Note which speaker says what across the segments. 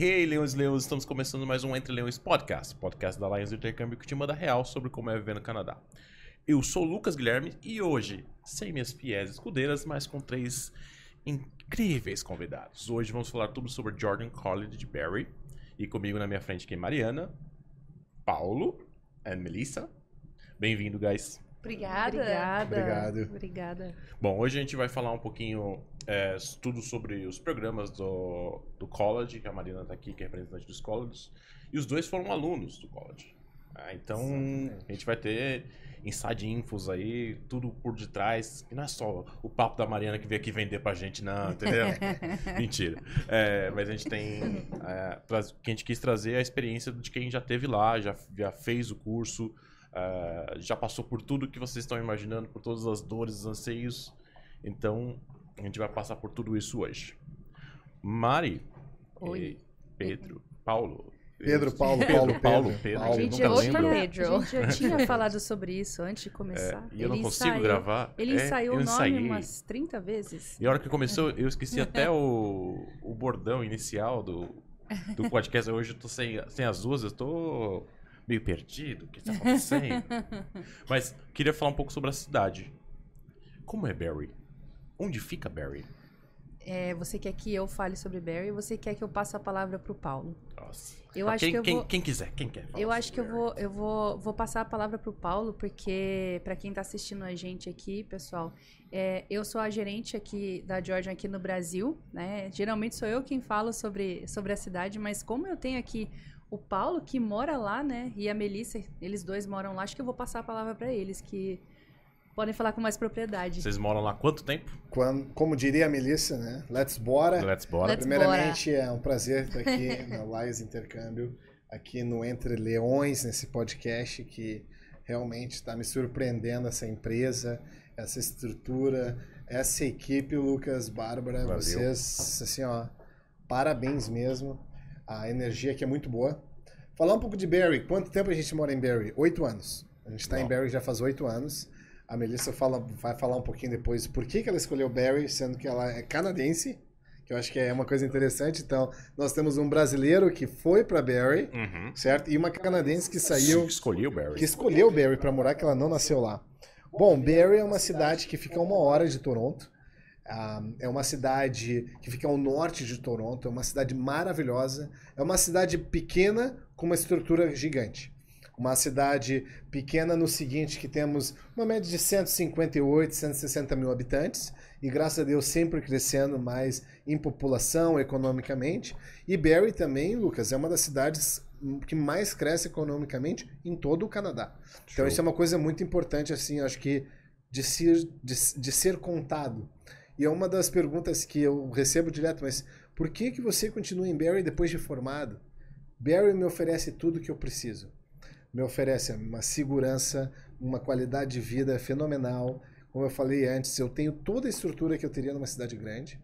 Speaker 1: Hey, Leões e Leões, estamos começando mais um Entre Leões Podcast, podcast da Lions Intercâmbio que te manda real sobre como é viver no Canadá. Eu sou Lucas Guilherme e hoje, sem minhas fiéis escudeiras, mas com três incríveis convidados. Hoje vamos falar tudo sobre Jordan College de Barry e comigo na minha frente aqui Mariana, Paulo e Melissa. Bem-vindo, guys.
Speaker 2: Obrigada.
Speaker 3: Obrigada.
Speaker 4: Obrigado.
Speaker 3: Obrigada.
Speaker 1: Bom, hoje a gente vai falar um pouquinho é, tudo sobre os programas do, do college, que a Marina está aqui, que é representante dos colleges, e os dois foram alunos do college. Ah, então,
Speaker 4: Exatamente.
Speaker 1: a gente vai ter inside infos aí, tudo por detrás, e não é só o papo da Mariana que veio aqui vender pra gente, não, entendeu? Mentira. É, mas a gente tem, é, que a gente quis trazer a experiência de quem já teve lá, já, já fez o curso, é, já passou por tudo que vocês estão imaginando, por todas as dores, os anseios. Então, a gente vai passar por tudo isso hoje. Mari,
Speaker 3: Oi.
Speaker 1: e Pedro, Paulo.
Speaker 4: Pedro, Paulo,
Speaker 1: Pedro,
Speaker 4: Paulo,
Speaker 1: Paulo,
Speaker 4: Pedro.
Speaker 1: Pedro.
Speaker 3: A
Speaker 4: Paulo,
Speaker 3: gente,
Speaker 1: nunca
Speaker 3: já
Speaker 1: lembro.
Speaker 3: tinha,
Speaker 2: Pedro.
Speaker 3: a gente já tinha falado sobre isso antes de
Speaker 1: É,
Speaker 3: começar.
Speaker 1: e eu não
Speaker 3: Ele
Speaker 1: consigo
Speaker 3: ensaiou-
Speaker 1: gravar.
Speaker 3: Ele
Speaker 1: É,
Speaker 3: ensaiou
Speaker 1: eu
Speaker 3: o nome
Speaker 1: ensaiei.
Speaker 3: umas 30 vezes.
Speaker 1: E a hora que começou, eu esqueci até o, o bordão inicial do, do podcast. Hoje eu tô sem, sem as duas, eu tô meio perdido. O que tá acontecendo? Mas queria falar um pouco sobre a cidade. Como é Barry? Onde fica Barry?
Speaker 3: É, você quer que eu fale sobre Barry você quer que eu passe a palavra pro Paulo?
Speaker 1: Nossa.
Speaker 3: Eu
Speaker 1: Ah,
Speaker 3: acho
Speaker 1: quem,
Speaker 3: que eu
Speaker 1: quem,
Speaker 3: vou...
Speaker 1: quem quiser, quem quer.
Speaker 3: Eu acho que eu
Speaker 1: sobre
Speaker 3: vou, eu vou, vou passar a palavra pro Paulo, porque para quem tá assistindo a gente aqui, pessoal, é, eu sou a gerente aqui da Georgia aqui no Brasil, né? Geralmente sou eu quem falo sobre, sobre a cidade, mas como eu tenho aqui o Paulo que mora lá, né? E a Melissa, eles dois moram lá, acho que eu vou passar a palavra para eles, que podem falar com mais propriedade.
Speaker 1: Vocês moram lá há quanto tempo?
Speaker 4: Quando- como diria a Melissa, né? Let's bora.
Speaker 1: Let's bora.
Speaker 3: Let's
Speaker 4: Primeiramente, é um prazer estar aqui no Lions Intercâmbio, aqui no Entre Leões, nesse podcast que realmente está me surpreendendo essa empresa, essa estrutura, essa equipe, Lucas, Bárbara,
Speaker 1: Valeu.
Speaker 4: vocês, assim, ó, parabéns mesmo. A energia aqui é muito boa. Falar um pouco de Barry. Quanto tempo a gente mora em Barry? Oito anos. A gente está em. Barry já faz oito anos. A Melissa fala, vai falar um pouquinho depois por que, que ela escolheu Barry, sendo que ela é canadense, que eu acho que é uma coisa interessante. Então, nós temos um brasileiro que foi para Barry,
Speaker 1: Uhum.
Speaker 4: certo? E uma canadense que saiu,
Speaker 1: Escolhi o Barry.
Speaker 4: que escolheu Barry para morar, que ela não nasceu lá. Bom, Barry é uma cidade que fica a uma hora de Toronto. É uma cidade que fica ao norte de Toronto, é uma cidade maravilhosa. É uma cidade pequena com uma estrutura gigante. Uma cidade pequena no seguinte, que temos uma média de 158, 160 mil habitantes, e graças a Deus sempre crescendo mais em população, economicamente. E Barrie também, Lucas, é uma das cidades que mais cresce economicamente em todo o Canadá. Então
Speaker 1: Show.
Speaker 4: isso é uma coisa muito importante, assim, acho que de ser, de, de ser contado. E é uma das perguntas que eu recebo direto, mas por que, que você continua em Barrie depois de formado? Barrie me oferece tudo que eu preciso. Me oferece uma segurança, uma qualidade de vida fenomenal. Como eu falei antes, eu tenho toda a estrutura que eu teria numa cidade grande.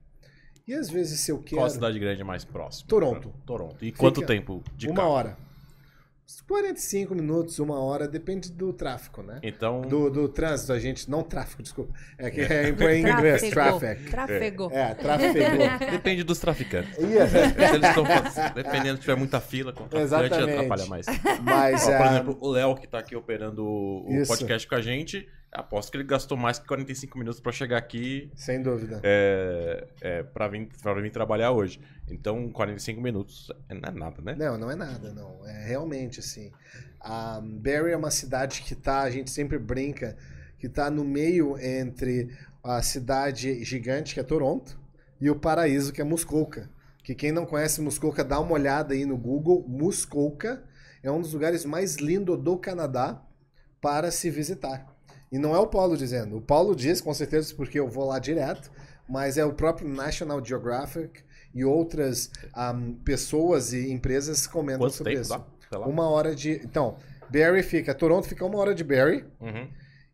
Speaker 4: E às vezes, se eu quero.
Speaker 1: Qual a cidade grande mais próxima?
Speaker 4: Toronto.
Speaker 1: Toronto. E quanto
Speaker 4: Fica
Speaker 1: tempo de
Speaker 4: uma
Speaker 1: carro?
Speaker 4: hora. Uns 45 minutos, uma hora, depende do tráfico, né?
Speaker 1: Então,
Speaker 4: Do, do trânsito, a gente. Não tráfico, desculpa. É que é em em inglês, traffic.
Speaker 3: Trafegou.
Speaker 4: É, tráfego.
Speaker 1: depende dos traficantes.
Speaker 4: Ia.
Speaker 1: Se eles estão dependendo se tiver muita fila, com traficante atrapalha mais.
Speaker 4: Mas,
Speaker 1: Ó, por
Speaker 4: ah,
Speaker 1: exemplo, o Léo que tá aqui operando o o
Speaker 4: Isso.
Speaker 1: podcast com a gente, aposto que ele gastou mais que 45 minutos pra chegar aqui
Speaker 4: sem dúvida.
Speaker 1: é, é, pra, vir, pra vir trabalhar hoje. Então, 45 minutos não é nada, né?
Speaker 4: Não, não é nada, não. É realmente assim. A Barrie é uma cidade que tá, a gente sempre brinca, que tá no meio entre a cidade gigante, que é Toronto, e o paraíso, que é Muskoka. Que quem não conhece Muskoka, dá uma olhada aí no Google. Muskoka é um dos lugares mais lindos do Canadá para se visitar. E não é o Paulo dizendo. O Paulo diz, com certeza, porque eu vou lá direto, mas é o próprio National Geographic e outras ahm, pessoas e empresas comentam
Speaker 1: Quanto
Speaker 4: sobre isso. Uma hora de. Então, Barrie fica. Toronto fica uma hora de Barrie
Speaker 1: Uhum.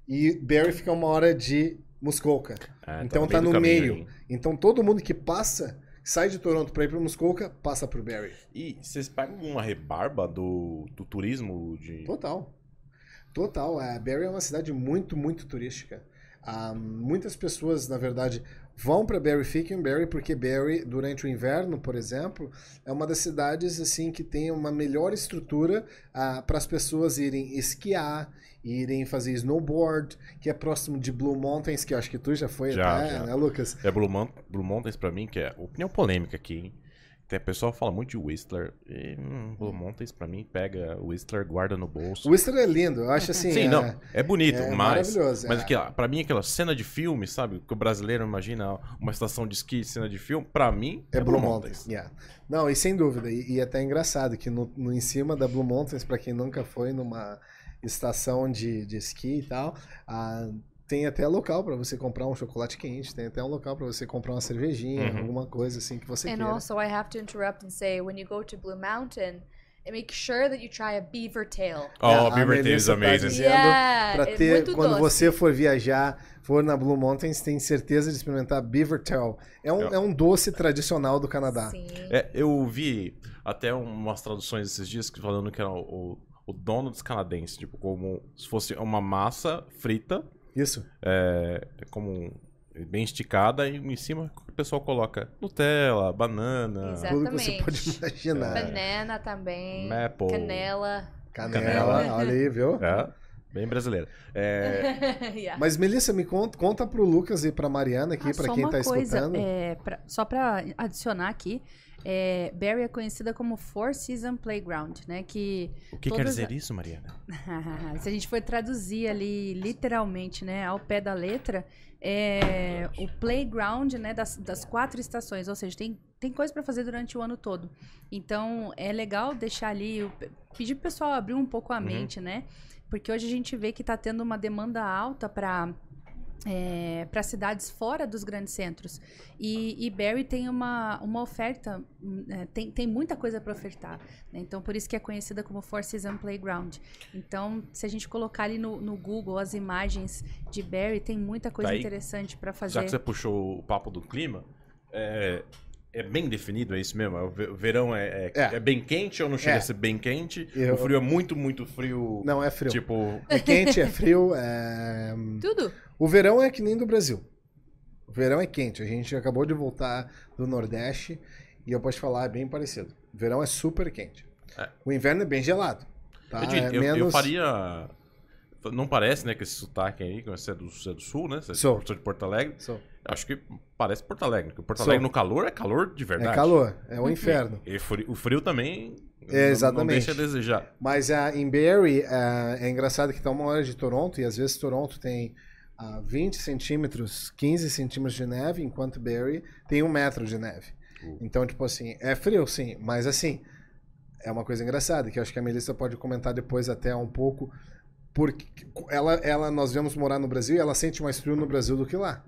Speaker 4: e Barrie fica uma hora de Muskoka. Então tá no
Speaker 1: caminho
Speaker 4: meio.
Speaker 1: aí.
Speaker 4: Então todo mundo que passa, sai de Toronto para ir para Muskoka, passa por Barrie.
Speaker 1: E vocês pegam uma rebarba do, do turismo de.
Speaker 4: Total. Total. A Barrie é uma cidade muito, muito turística. Ah, muitas pessoas, na verdade, vão para Barrie, fiquem em Barrie, porque Barrie, durante o inverno, por exemplo, é uma das cidades assim que tem uma melhor estrutura ah, para as pessoas irem esquiar, irem fazer snowboard, que é próximo de Blue Mountains, que eu acho que tu já foi
Speaker 1: Já,
Speaker 4: até,
Speaker 1: já.
Speaker 4: né, Lucas?
Speaker 1: É Blue, Mount- Blue Mountains pra mim, que é opinião polêmica aqui, hein? Tem a pessoa fala muito de Whistler. E, hum, Blue Mountains pra mim pega Whistler, guarda no bolso.
Speaker 4: O Whistler é lindo, eu acho assim.
Speaker 1: Sim,
Speaker 4: é-
Speaker 1: não, é bonito,
Speaker 4: é
Speaker 1: mas,
Speaker 4: maravilhoso,
Speaker 1: mas
Speaker 4: é.
Speaker 1: aquela, pra mim aquela cena de filme, sabe? Que o brasileiro imagina uma estação de esqui, cena de filme, pra mim
Speaker 4: É Blue Mountains. yeah. Não, e sem dúvida. E, e até é engraçado que no, no- em cima da Blue Mountains, para quem nunca foi numa estação de, de esqui e tal, ah, tem até local para você comprar um chocolate quente, tem até um local para você comprar uma cervejinha,
Speaker 1: Uhum.
Speaker 4: alguma coisa assim que você
Speaker 2: And
Speaker 4: queira.
Speaker 2: also, I have to interrupt and say, when you go to Blue Mountain, make sure that you try a beaver tail.
Speaker 1: Oh,
Speaker 4: a
Speaker 1: Beaver Tail is
Speaker 4: tá
Speaker 1: amazing.
Speaker 4: dizendo
Speaker 2: Yeah,
Speaker 4: Pra
Speaker 2: é
Speaker 4: ter,
Speaker 2: muito
Speaker 4: quando
Speaker 2: doce.
Speaker 4: você for viajar, for na Blue Mountains, tem certeza de experimentar Beaver Tail. É um,
Speaker 1: É.
Speaker 4: é um doce tradicional do Canadá.
Speaker 2: Sim.
Speaker 1: É, eu vi até umas traduções esses dias falando que era o, o dono dos canadenses, tipo, como se fosse uma massa frita,
Speaker 4: Isso.
Speaker 1: é, como bem esticada, e em cima o pessoal coloca Nutella, banana,
Speaker 2: Exato.
Speaker 4: Tudo que você
Speaker 2: Exatamente.
Speaker 4: pode imaginar.
Speaker 2: Banana também.
Speaker 1: Maple.
Speaker 2: Canela.
Speaker 4: Canela,
Speaker 1: Canela.
Speaker 4: olha aí, viu?
Speaker 1: É, bem brasileira. É,
Speaker 2: yeah.
Speaker 4: Mas Melissa, me conta, conta pro Lucas e pra Mariana aqui,
Speaker 3: Ah,
Speaker 4: pra
Speaker 3: só
Speaker 4: quem
Speaker 3: uma
Speaker 4: tá
Speaker 3: coisa,
Speaker 4: escutando.
Speaker 3: é, pra- só para adicionar aqui, é, Barrie é conhecida como Four Season Playground, né? Que
Speaker 1: o que quer dizer isso, Mariana?
Speaker 3: se a gente for traduzir ali literalmente, né, ao pé da letra, é o playground, né, das, das quatro estações, ou seja, tem, tem coisa para fazer durante o ano todo. Então, é legal deixar ali, pedir pro pessoal abrir um pouco a
Speaker 1: Uhum.
Speaker 3: mente, né? Porque hoje a gente vê que tá tendo uma demanda alta para para cidades fora dos grandes centros. E, e Barrie tem uma, uma oferta, é, tem, tem muita coisa para ofertar. né? Então, por isso que é conhecida como Four Season Playground. Então, se a gente colocar ali no, no Google as imagens de Barrie, tem muita coisa
Speaker 1: Daí,
Speaker 3: interessante para
Speaker 1: Já
Speaker 3: fazer.
Speaker 1: que você puxou o papo do clima, é, é bem definido, é isso mesmo? É O ve- o verão é, é,
Speaker 4: É.
Speaker 1: é bem quente ou não chega
Speaker 4: É.
Speaker 1: a ser bem quente?
Speaker 4: Eu-
Speaker 1: O frio é muito, muito frio.
Speaker 4: Não, é frio.
Speaker 1: Tipo,
Speaker 4: É quente, é frio. é-
Speaker 2: Tudo.
Speaker 4: O verão é que nem do Brasil. O verão é quente. A gente acabou de voltar do Nordeste e eu posso te falar, é bem parecido. O verão é super quente.
Speaker 1: É.
Speaker 4: O inverno é bem gelado. Tá?
Speaker 1: eu,
Speaker 4: É
Speaker 1: eu- eu
Speaker 4: menos-
Speaker 1: faria. Não parece, né, que esse sotaque aí, que você é do, você é do sul, né? Você é
Speaker 4: Sou.
Speaker 1: de Porto Alegre.
Speaker 4: Sou.
Speaker 1: Acho que parece Porto Alegre. Porque Porto. Alegre no calor é calor de
Speaker 4: É
Speaker 1: verdade.
Speaker 4: calor, é o inferno.
Speaker 1: E frio- o frio também
Speaker 4: É,
Speaker 1: não- não
Speaker 4: exatamente.
Speaker 1: deixa a desejar.
Speaker 4: Mas a em Barrie, ah, é engraçado que tá uma hora de Toronto, e às vezes Toronto tem ah, 20 centímetros, 15 centímetros de neve, enquanto Barrie tem um metro de neve.
Speaker 1: Uh.
Speaker 4: Então, tipo assim, é frio, sim, mas assim, é uma coisa engraçada, que eu acho que a Melissa pode comentar depois até um pouco, porque ela, ela, nós viemos morar no Brasil e ela sente mais frio no Brasil do que lá.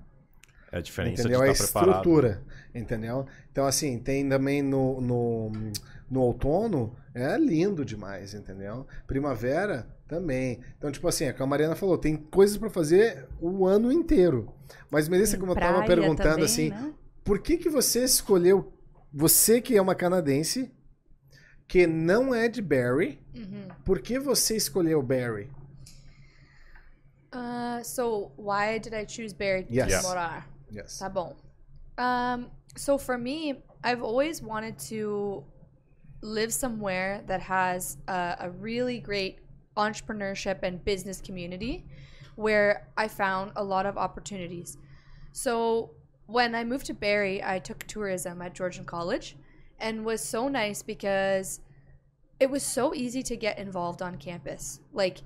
Speaker 1: É a diferença
Speaker 4: Entendeu?
Speaker 1: de
Speaker 4: A
Speaker 1: estar preparado.
Speaker 4: estrutura, entendeu? Então, assim, tem também no, no, no outono, é lindo demais, entendeu? Primavera também. Então, tipo assim, é como a Mariana falou, tem coisas pra fazer o ano inteiro. Mas, Melissa, como eu tava perguntando,
Speaker 3: também,
Speaker 4: assim,
Speaker 3: né?
Speaker 4: por que que você escolheu, você que é uma canadense, que não é de Barrie,
Speaker 2: Mhm.
Speaker 4: por que você escolheu Barrie?
Speaker 2: Uh, so, why did I choose Barry
Speaker 4: Yes.
Speaker 2: to
Speaker 1: Yes.
Speaker 2: morar?
Speaker 4: Yes.
Speaker 2: Tá bom. Um, so for me, I've always wanted to live somewhere that has a, a really great entrepreneurship and business community where I found a lot of opportunities. So when I moved to Barrie, I took tourism at Georgian College and was so nice because it was so easy to get involved on campus. Like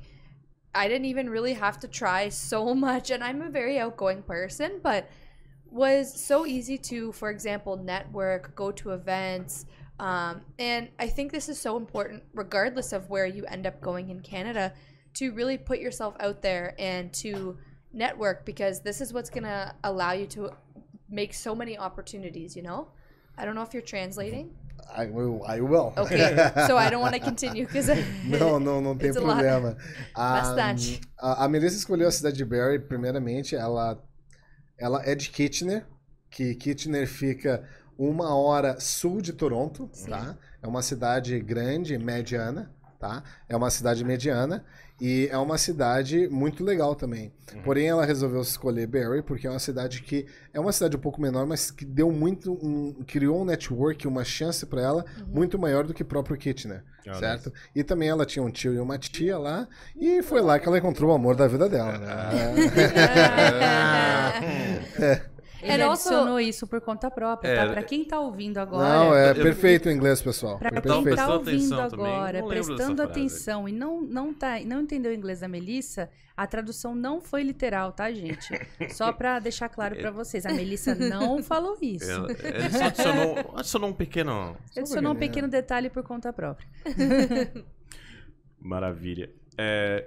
Speaker 2: I didn't even really have to try so much and I'm a very outgoing person, but was so easy to, for example, network, go to events. Um, and I think this is so important, regardless of where you end up going in Canada, to really put yourself out there and to network because this is what's going to allow you to make so many opportunities, you know? I don't know if you're translating.
Speaker 4: I will. I will.
Speaker 2: Okay, so I don't want to continue because
Speaker 4: Não, não, não tem
Speaker 2: It's a lot.
Speaker 4: problema. A,
Speaker 2: Bastante.
Speaker 4: A, a Melissa escolheu a cidade de Barrie, primeiramente, ela, ela é de Kitchener, que Kitchener fica uma hora sul de Toronto, tá? É uma cidade grande, mediana, tá? É uma cidade mediana e é uma cidade muito legal também. Porém, ela resolveu escolher Barry porque é uma cidade que é uma cidade um pouco menor, mas que deu muito, um- criou um network, uma chance para ela muito maior do que próprio Kitchener,
Speaker 1: Ah,
Speaker 4: certo? E também ela tinha um tio e uma tia lá e foi lá que ela encontrou o amor da vida dela, né?
Speaker 3: Ele
Speaker 2: And also-
Speaker 3: adicionou isso por conta própria,
Speaker 1: É,
Speaker 3: tá? Pra quem tá ouvindo agora...
Speaker 4: Não, é
Speaker 1: eu-
Speaker 4: perfeito o inglês, pessoal.
Speaker 3: Pra
Speaker 4: É
Speaker 3: quem tá ouvindo agora, prestando atenção e não, não, tá, não entendeu o inglês da Melissa, a tradução não foi literal, tá, gente? Só pra deixar claro pra vocês, a Melissa não falou isso.
Speaker 1: Ele só adicionou, adicionou um pequeno.
Speaker 3: Adicionou um pequeno detalhe por conta própria.
Speaker 1: Maravilha. É,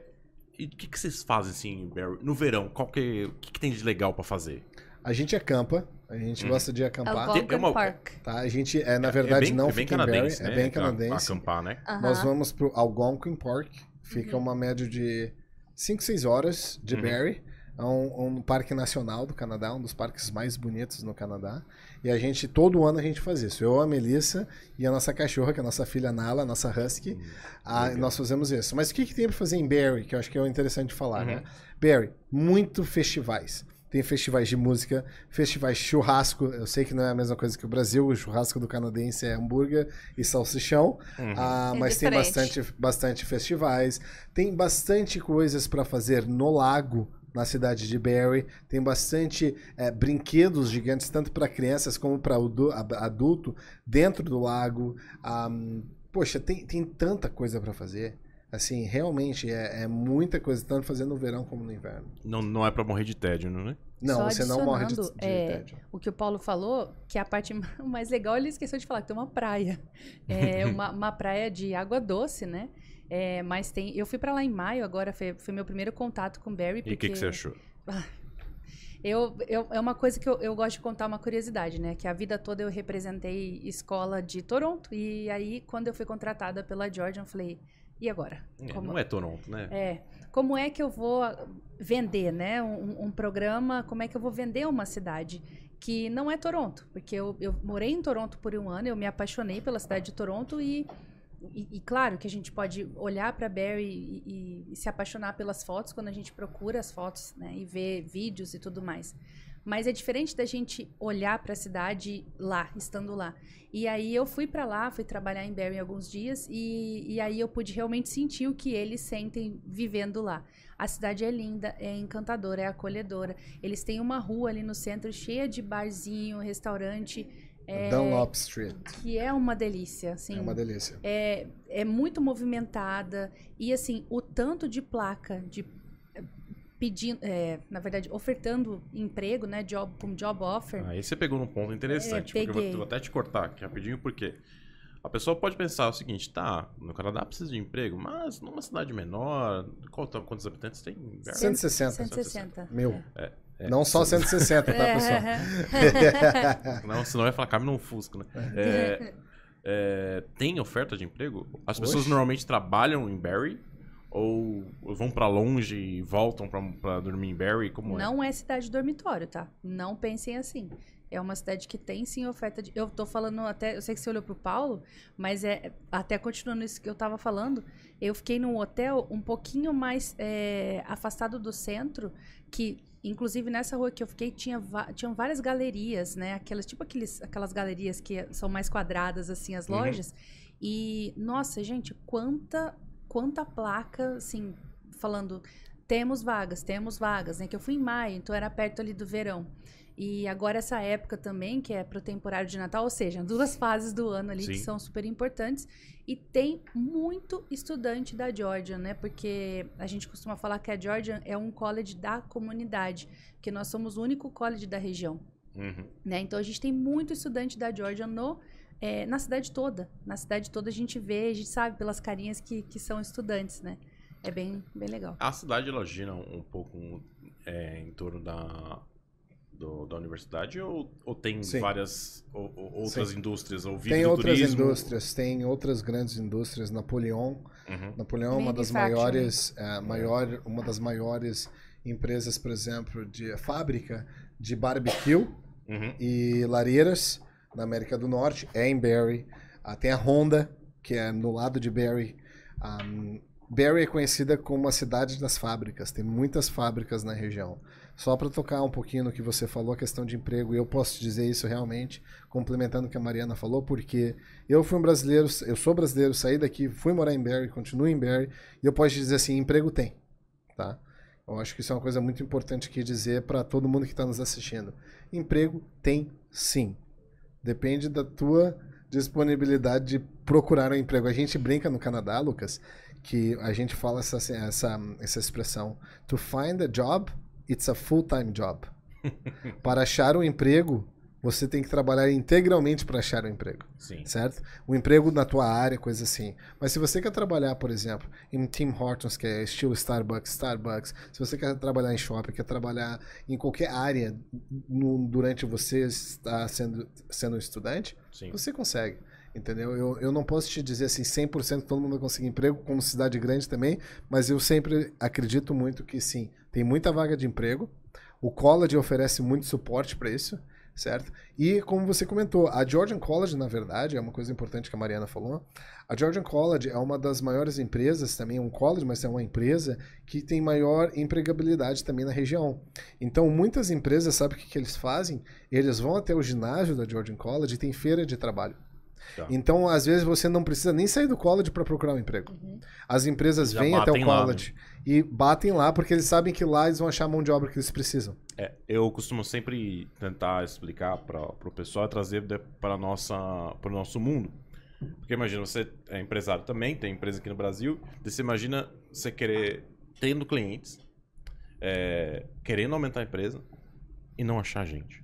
Speaker 1: E o que, que vocês fazem assim, Barry? No verão, qual que, o que, que tem de legal pra fazer?
Speaker 4: A gente acampa, a gente
Speaker 1: Hum.
Speaker 4: gosta de acampar.
Speaker 2: Algonquin
Speaker 1: Tem uma-
Speaker 2: Park.
Speaker 4: Tá? A gente, é, na verdade,
Speaker 1: é bem,
Speaker 4: não
Speaker 1: é bem
Speaker 4: fica em Barrie,
Speaker 1: canadense, né?
Speaker 4: é bem canadense.
Speaker 1: Acampar, né?
Speaker 4: Nós vamos pro Algonquin Park, fica uma média de 5, 6 horas de
Speaker 1: Uhum.
Speaker 4: Barrie. É um, um parque nacional do Canadá, um dos parques mais bonitos no Canadá. E a gente, todo ano a gente faz isso. Eu, a Melissa e a nossa cachorra, que é a nossa filha Nala, a nossa Husky, a-
Speaker 1: legal.
Speaker 4: nós fazemos isso. Mas o que, que tem pra fazer em Barrie, que eu acho que é interessante falar,
Speaker 1: Uhum.
Speaker 4: né? Barrie, muito festivais. Tem festivais de música, festivais de churrasco. Eu sei que não é a mesma coisa que o Brasil, o churrasco do canadense é hambúrguer e salsichão.
Speaker 1: Uhum.
Speaker 4: Ah,
Speaker 2: É
Speaker 4: mas tem
Speaker 2: diferente.
Speaker 4: bastante, bastante festivais. Tem bastante coisas para fazer no lago, na cidade de Barrie. Tem bastante eh, brinquedos gigantes, tanto para crianças como para adulto, dentro do lago. Ah, poxa, tem, tem tanta coisa para fazer. Assim, realmente é, é muita coisa, tanto fazer no verão como no inverno.
Speaker 1: Não, não é pra morrer de tédio, não é?
Speaker 4: Não,
Speaker 3: Só
Speaker 4: você não morre de, de
Speaker 3: é,
Speaker 4: tédio.
Speaker 3: O que o Paulo falou, que a parte mais legal, ele esqueceu de falar, que tem uma praia. É uma, uma praia de água doce, né? É, mas tem. Eu fui pra lá em maio, agora foi, foi meu primeiro contato com Barry.
Speaker 1: E o
Speaker 3: porque...
Speaker 1: que, que você achou?
Speaker 3: Eu, eu- é uma coisa que eu, eu gosto de contar uma curiosidade, né? Que a vida toda eu representei escola de Toronto. E aí, quando eu fui contratada pela Georgia, eu falei, e agora?
Speaker 1: É,
Speaker 3: Como-
Speaker 1: Não é Toronto, né?
Speaker 3: É. Como é que eu vou vender, né? Um, um programa, como é que eu vou vender uma cidade que não é Toronto? Porque eu, eu morei em Toronto por um ano, eu me apaixonei pela cidade de Toronto e, e, e claro que a gente pode olhar para Barrie e, e- e se apaixonar pelas fotos quando a gente procura as fotos, né? E ver vídeos e tudo mais. Mas é diferente da gente olhar para a cidade lá, estando lá. E aí eu fui para lá, fui trabalhar em Barrie alguns dias e, e aí eu pude realmente sentir o que eles sentem vivendo lá. A cidade é linda, é encantadora, é acolhedora. Eles têm uma rua ali no centro cheia de barzinho, restaurante, é,
Speaker 4: Dunlop Street.
Speaker 3: que é uma delícia, assim.
Speaker 4: É uma delícia.
Speaker 3: É, é muito movimentada e assim o tanto de placa de pedindo, é, na verdade ofertando emprego, né, job com job offer.
Speaker 1: Aí você pegou num ponto interessante,
Speaker 3: É,
Speaker 1: porque eu vou, vou até te cortar aqui rapidinho, porque a pessoa pode pensar o seguinte, tá, no Canadá precisa de emprego, mas numa cidade menor, qual- quantos habitantes tem? Barrie?
Speaker 4: 160.
Speaker 3: 160.
Speaker 4: Meu.
Speaker 1: É,
Speaker 4: Não só 160, tá,
Speaker 3: É,
Speaker 4: pessoal?
Speaker 1: Não, senão ia falar caminho num Fusca, né? É, é, tem oferta de emprego? As pessoas
Speaker 4: Oxe.
Speaker 1: normalmente trabalham em Barrie? Ou vão pra longe e voltam pra, pra dormir em Barrie? Como é?
Speaker 3: Não é cidade dormitório, tá? Não pensem assim. É uma cidade que tem sim oferta de. Eu tô falando até. Eu sei que você olhou pro Paulo, mas é. Até continuando isso que eu tava falando, eu fiquei num hotel um pouquinho mais é, afastado do centro, que. Inclusive, nessa rua que eu fiquei, tinha tinham várias galerias, né? Aquelas, tipo aqueles, aquelas galerias que são mais quadradas, assim, as
Speaker 1: Uhum.
Speaker 3: lojas. E, nossa, gente, quanta, quanta placa, assim, falando, temos vagas, temos vagas, né? Que eu fui em maio, então era perto ali do verão. E agora essa época também, que é pro temporário de Natal, ou seja, duas fases do ano ali que
Speaker 1: Sim.
Speaker 3: são super importantes. E tem muito estudante da Georgia, né? Porque a gente costuma falar que a Georgia é um college da comunidade, que nós somos o único college da região.
Speaker 1: Uhum.
Speaker 3: Né? Então a gente tem muito estudante da Georgia no, eh, na cidade toda. Na cidade toda a gente vê, a gente sabe pelas carinhas que, que são estudantes, né? É bem, bem legal.
Speaker 1: A cidade ela gira um pouco é, em torno da, do- da universidade ou, ou tem
Speaker 4: Sim.
Speaker 1: várias ou- ou outras
Speaker 4: Sim.
Speaker 1: indústrias? Ou
Speaker 4: Tem outras
Speaker 1: turismo?
Speaker 4: indústrias, tem outras grandes indústrias. Napoleon,
Speaker 1: Uhum.
Speaker 4: Napoleão é uma das maiores, é, maior, uma das maiores empresas, por exemplo, de fábrica de barbecue
Speaker 1: Uhum.
Speaker 4: e lareiras na América do Norte, é em Barrie. Ah, tem a Honda, que é no lado de Barrie. Um, Barrie é conhecida como a cidade das fábricas, tem muitas fábricas na região. Só para tocar um pouquinho no que você falou, a questão de emprego, e eu posso dizer isso realmente, complementando o que a Mariana falou, porque eu fui um brasileiro, eu sou brasileiro, saí daqui, fui morar em Barrie, continuo em Barrie, e eu posso dizer assim, emprego tem, tá? Eu acho que isso é uma coisa muito importante aqui dizer para todo mundo que está nos assistindo. Emprego tem sim. Depende da tua disponibilidade de procurar um emprego. A gente brinca no Canadá, Lucas, que a gente fala essa, essa, essa expressão: to find a job, it's a full-time job. Para achar um emprego, você tem que trabalhar integralmente para achar um emprego.
Speaker 1: Sim.
Speaker 4: Certo? Um emprego na tua área, coisa assim. Mas se você quer trabalhar, por exemplo, em Tim Hortons, que é estilo Starbucks, Starbucks, se você quer trabalhar em shopping, quer trabalhar em qualquer área no, durante você estar sendo, sendo estudante,
Speaker 1: Sim.
Speaker 4: você consegue. Entendeu? Eu, eu não posso te dizer assim 100% todo mundo vai conseguir emprego, como cidade grande também, mas eu sempre acredito muito que sim, tem muita vaga de emprego. O college oferece muito suporte para isso, certo? E como você comentou, a Georgian College, na verdade, é uma coisa importante que a Mariana falou. A Georgian College é uma das maiores empresas, também é um college, mas é uma empresa que tem maior empregabilidade também na região. Então, muitas empresas, sabe o que, que eles fazem? Eles vão até o ginásio da Georgian College e tem feira de trabalho.
Speaker 1: Tá.
Speaker 4: Então, às vezes, você não precisa nem sair do college para procurar um emprego. As empresas
Speaker 1: Já
Speaker 4: vêm até o
Speaker 1: lá, né?
Speaker 4: college e batem lá porque eles sabem que lá eles vão achar a mão de obra que eles precisam.
Speaker 1: É, eu costumo sempre tentar explicar para o pessoal e trazer para nossa para o nosso mundo. Porque imagina, você é empresário também, tem empresa aqui no Brasil, e você imagina você querer, tendo clientes, é, querendo aumentar a empresa e não achar gente.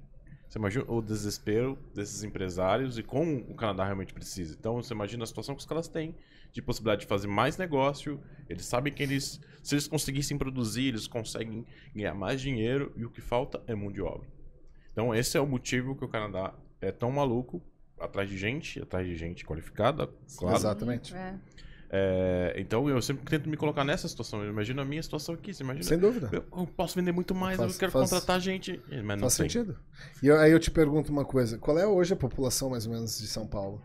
Speaker 1: Você imagina o desespero desses empresários e como o Canadá realmente precisa. Então, você imagina a situação que os caras têm de possibilidade de fazer mais negócio. Eles sabem que eles, se eles conseguissem produzir, eles conseguem ganhar mais dinheiro e o que falta é mão de obra. Então, esse é o motivo que o Canadá é tão maluco atrás de gente, atrás de gente qualificada, claro.
Speaker 4: Exatamente.
Speaker 3: É.
Speaker 1: É, então, eu sempre tento me colocar nessa situação. Eu imagino a minha situação aqui. Você imagina?
Speaker 4: Sem dúvida.
Speaker 1: Eu, eu posso vender muito mais,
Speaker 4: Faz-
Speaker 1: eu quero
Speaker 4: faz-
Speaker 1: contratar gente. Mas não
Speaker 4: Faz
Speaker 1: tem.
Speaker 4: sentido. E eu- aí eu te pergunto uma coisa: qual é hoje a população mais ou menos de São Paulo?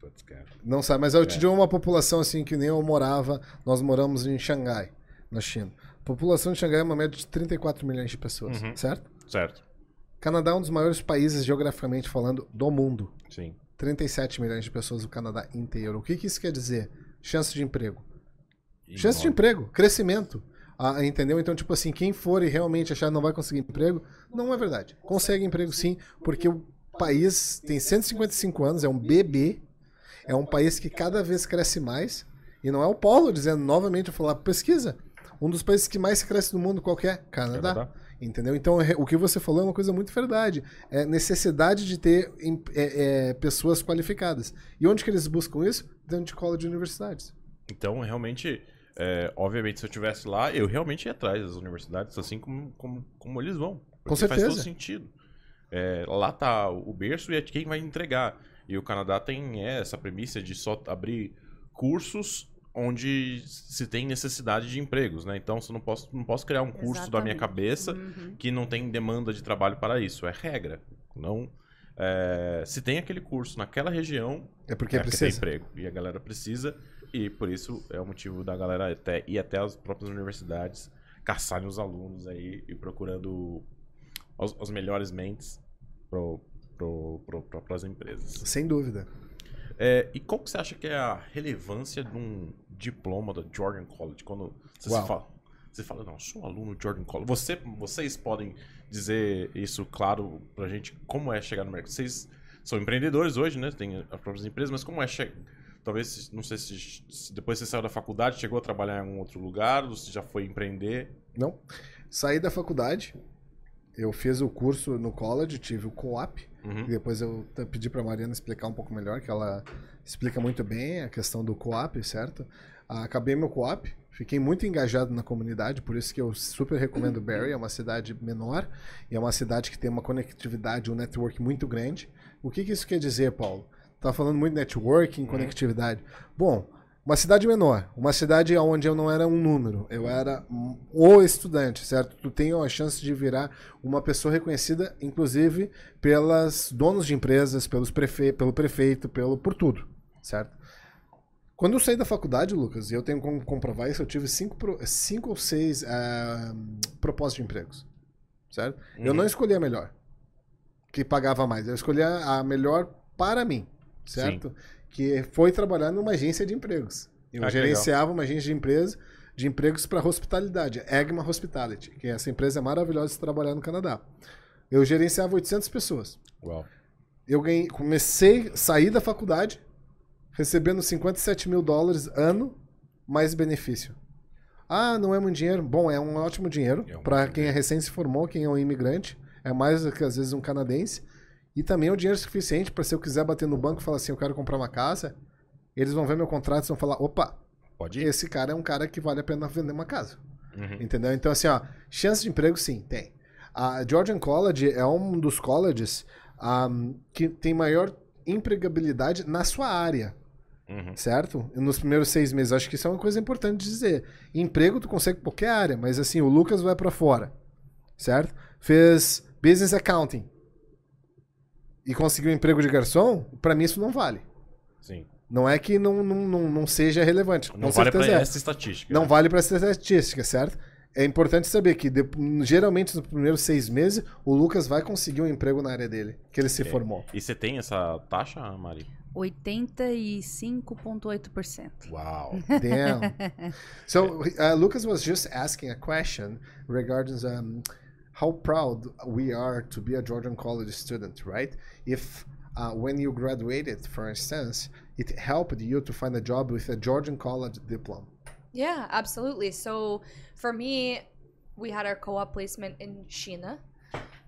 Speaker 1: Putz, cara.
Speaker 4: Não sabe, mas eu te
Speaker 1: É.
Speaker 4: digo uma população assim que nem eu morava. Nós moramos em Xangai, na China. A população de Xangai é uma média de 34 milhões de pessoas,
Speaker 1: Uhum.
Speaker 4: certo?
Speaker 1: Certo.
Speaker 4: Canadá é um dos maiores países geograficamente falando do mundo.
Speaker 1: Sim.
Speaker 4: 37 milhões de pessoas no Canadá inteiro. O que, que isso quer dizer? Chance de emprego.
Speaker 1: E
Speaker 4: Chance de
Speaker 1: nós-
Speaker 4: emprego, crescimento. Ah, entendeu? Então, tipo assim, quem for e realmente achar que não vai conseguir emprego, não é verdade. Consegue emprego sim, porque o país tem 155 anos, é um bebê, é um país que cada vez cresce mais. E não é o Paulo dizendo novamente, eu falar, pesquisa. Um dos países que mais cresce no mundo, qual que é? Canadá.
Speaker 1: Canadá.
Speaker 4: Entendeu? Então, re- o que você falou é uma coisa muito verdade. É necessidade de ter é, é, pessoas qualificadas. E onde que eles buscam isso? Dentro de college e universidades.
Speaker 1: Então, realmente, é, obviamente, se eu estivesse lá, eu realmente ia atrás das universidades, assim como, como, como eles vão. Faz
Speaker 4: certeza.
Speaker 1: todo sentido. É, lá tá o berço e é quem vai entregar. E o Canadá tem é, essa premissa de só abrir cursos onde se tem necessidade de empregos, né? Então, você não posso, não posso criar um curso da minha
Speaker 3: Exatamente.
Speaker 1: cabeça
Speaker 3: Uhum.
Speaker 1: que não tem demanda de trabalho para isso. É regra. Não, é, se tem aquele curso naquela região,
Speaker 4: É porque
Speaker 1: é porque tem
Speaker 4: precisa.
Speaker 1: emprego. E a galera precisa, e por isso é o motivo da galera até ir até as próprias universidades, caçarem os alunos aí e procurando os, os melhores mentes pro, pro, pro, pro, pras empresas.
Speaker 4: Sem dúvida.
Speaker 1: É, e qual que você acha que é a relevância de um diploma da Jordan College? Quando você, fala, você fala, não, sou aluno Jordan College. Você, vocês podem dizer isso claro pra gente, como é chegar no mercado? Vocês são empreendedores hoje, né? Tem as próprias empresas, mas como é chegar... Talvez, não sei se, se depois você saiu da faculdade, chegou a trabalhar em algum outro lugar, ou se já foi empreender.
Speaker 4: Não. Saí da faculdade, eu fiz o curso no college, tive o co-op,
Speaker 1: Uhum.
Speaker 4: depois eu pedi pra Mariana explicar um pouco melhor, que ela explica muito bem a questão do co-op, certo? Ah, Acabei meu co-op, fiquei muito engajado na comunidade, por isso que eu super recomendo Barrie, é uma cidade menor, e é uma cidade que tem uma conectividade, um network muito grande. O que, que isso quer dizer, Paulo? Tá falando muito networking, conectividade. Bom, uma cidade menor, uma cidade onde eu não era um número, eu era um- o estudante, certo? Tu tem a chance de virar uma pessoa reconhecida, inclusive pelas donos de empresas, pelos prefe... pelo prefeito, pelo por tudo, certo? Quando eu saí da faculdade, Lucas, e eu tenho como comprovar isso, eu tive cinco, cinco ou seis ah, propósitos de empregos. Certo? Eu
Speaker 1: Uhum.
Speaker 4: não escolhi a melhor, que pagava mais. Eu escolhi a a melhor para mim, certo? Que foi trabalhar numa agência de empregos. Eu
Speaker 1: Ah,
Speaker 4: gerenciava uma agência de empresa de empregos para hospitalidade, Egma Hospitality, que essa empresa é maravilhosa de trabalhar no Canadá. Eu gerenciava 800 pessoas.
Speaker 1: Uau.
Speaker 4: Eu ganhei, comecei, saí da faculdade, recebendo 57 mil dólares ano, mais benefício. Ah, não é muito dinheiro? Bom, é um ótimo dinheiro
Speaker 1: É um
Speaker 4: para quem é recém se formou, quem é um imigrante. É mais do que às vezes um canadense. E também é um dinheiro suficiente para se eu quiser bater no banco e falar assim, eu quero comprar uma casa, eles vão ver meu contrato e vão falar, opa,
Speaker 1: Pode ir.
Speaker 4: esse cara é um cara que vale a pena vender uma casa.
Speaker 1: Uhum.
Speaker 4: Entendeu? Então, assim, ó, chance de emprego, sim, tem. A Georgian College é um dos colleges ahm, que tem maior empregabilidade na sua área,
Speaker 1: Uhum.
Speaker 4: certo? Nos primeiros seis meses. Acho que isso é uma coisa importante de dizer. Emprego tu consegue em qualquer área, mas assim, o Lucas vai pra fora, certo? Fez business accounting e conseguiu um emprego de garçom, pra mim isso não vale.
Speaker 1: Sim.
Speaker 4: Não é que não, não, não, não seja relevante.
Speaker 1: Não
Speaker 4: com
Speaker 1: vale pra
Speaker 4: certeza é.
Speaker 1: essa estatística.
Speaker 4: Não
Speaker 1: né?
Speaker 4: vale para essa estatística, certo? É importante saber que de- geralmente nos primeiros seis meses o Lucas vai conseguir um emprego na área dele, que ele se
Speaker 1: Ok.
Speaker 4: formou.
Speaker 1: E você tem essa taxa, Mari?
Speaker 3: 85,8%.
Speaker 1: Uau.
Speaker 4: Damn. so uh, Lucas was just asking a question regarding um, how proud we are to be a Georgian college student, right? If uh, when you graduated, for instance, it helped you to find a job with a Georgian college diploma.
Speaker 2: Yeah, absolutely. So for me, we had our co-op placement in China,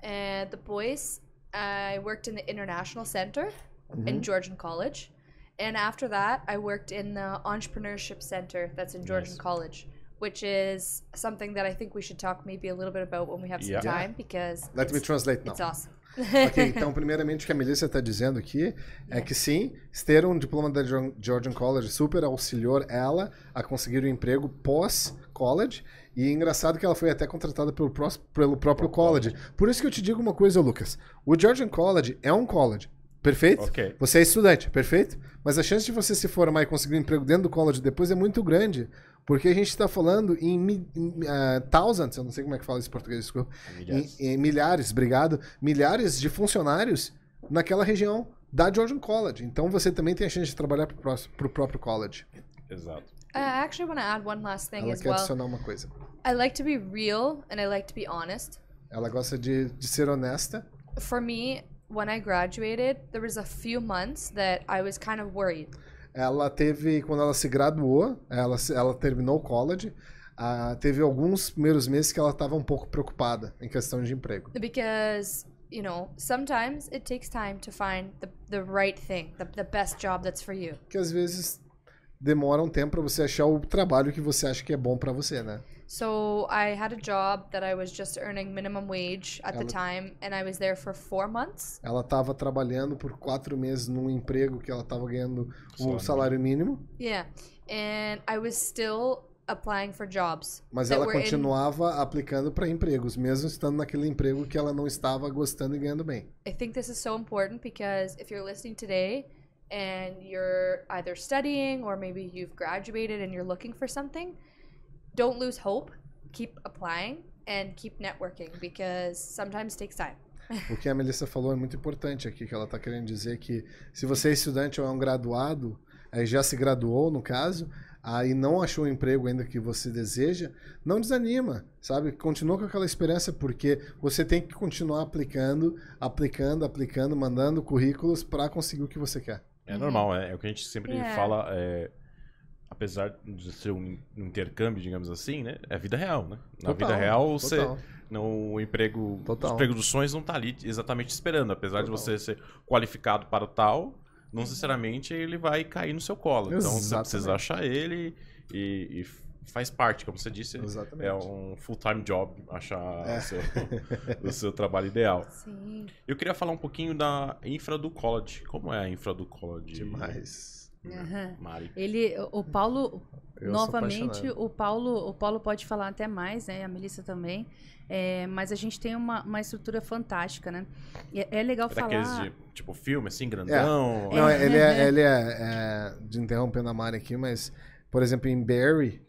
Speaker 2: and the boys. I worked in the international center in Georgian College, and after that, I worked in the entrepreneurship center that's in Georgian
Speaker 1: Nice.
Speaker 2: College, which is something that I think we should talk maybe a little bit about when we have some
Speaker 1: Yeah.
Speaker 2: time because
Speaker 4: Let me
Speaker 2: it's,
Speaker 4: translate now.
Speaker 2: it's awesome.
Speaker 4: Ok, então, primeiramente, o que a Melissa está dizendo aqui é que sim, ter um diploma da Geor- Georgian College super auxiliou ela a conseguir um emprego pós-college. E é engraçado que ela foi até contratada pelo, pelo próprio college. Por isso que eu te digo uma coisa, Lucas. O Georgian College é um college. Perfeito?
Speaker 1: Ok.
Speaker 4: Você é estudante, perfeito? Mas a chance de você se formar e conseguir um emprego dentro do college depois é muito grande. Porque a gente está falando em, mi- em ah, thousands, eu não sei como é que fala isso em português, desculpa.
Speaker 1: Milhares.
Speaker 4: Em, em milhares, obrigado. Milhares de funcionários naquela região da Georgian College. Então você também tem a chance de trabalhar para o próprio college.
Speaker 1: Exato.
Speaker 2: I actually want to add one last thing
Speaker 4: Ela
Speaker 2: as
Speaker 4: quer
Speaker 2: well.
Speaker 4: adicionar uma coisa.
Speaker 2: I like to be real and I like to be honest.
Speaker 4: Ela gosta de, de ser honesta.
Speaker 2: For me, when I graduated, there was a few months that I was kind of worried.
Speaker 4: Ela teve, quando ela se graduou, ela, ela terminou o college, ah, teve alguns primeiros meses que ela estava um pouco preocupada em questão de emprego.
Speaker 2: because you know sometimes it takes time to find the, the right thing the, the best job that's for you
Speaker 4: Que às vezes demora um tempo para você achar o trabalho que você acha que é bom para você, né?
Speaker 2: so i had a job that i was just earning minimum wage at the
Speaker 4: Ela-
Speaker 2: time and i was there for four months
Speaker 4: Ela estava trabalhando por quatro meses num emprego que ela estava ganhando o
Speaker 1: Salário
Speaker 4: salário mínimo,
Speaker 2: yeah and i was still applying for jobs
Speaker 4: mas ela
Speaker 2: were in-
Speaker 4: continuava aplicando para empregos, mesmo estando naquele emprego que ela não estava gostando e ganhando bem.
Speaker 2: i think this is so important because if you're listening today and you're either studying or maybe you've graduated and you're looking for something don't lose hope keep applying and keep networking because sometimes takes time
Speaker 4: O que a Melissa falou é muito importante aqui, que ela está querendo dizer que se você é estudante ou é um graduado, já se graduou no caso, aí não achou o emprego ainda que você deseja, não desanima, sabe? Continua com aquela esperança, porque você tem que continuar aplicando, aplicando, aplicando, mandando currículos para conseguir o que você quer.
Speaker 1: É normal, é, é o que a gente sempre
Speaker 2: Yeah.
Speaker 1: fala. é, apesar de ser um intercâmbio, digamos assim, né? É vida real, né? Na
Speaker 4: Total,
Speaker 1: vida real, você, não, o emprego,
Speaker 4: Total.
Speaker 1: o emprego dos sonhos não tá ali exatamente esperando. Apesar de
Speaker 4: Total.
Speaker 1: você ser qualificado para o tal, não necessariamente ele vai cair no seu colo. Então você
Speaker 4: Exatamente.
Speaker 1: precisa achar ele e, e faz parte, como você disse.
Speaker 4: Exatamente.
Speaker 1: É um full-time job achar
Speaker 4: É.
Speaker 1: o, seu, o seu trabalho ideal.
Speaker 2: Sim.
Speaker 1: Eu queria falar um pouquinho da infra do college. Como é a infra do college?
Speaker 4: Demais.
Speaker 3: Aham.
Speaker 1: Mari.
Speaker 3: Ele, o Paulo,
Speaker 4: Eu
Speaker 3: novamente, o Paulo, o Paulo pode falar até mais, né? A Melissa também. É, mas a gente tem uma, uma estrutura fantástica, né? E É, é legal
Speaker 1: É
Speaker 3: falar.
Speaker 1: de, tipo, filme, assim, grandão.
Speaker 4: Não, ele é, ele é, é, de interrompendo a Mari aqui, mas, por exemplo, em Barry,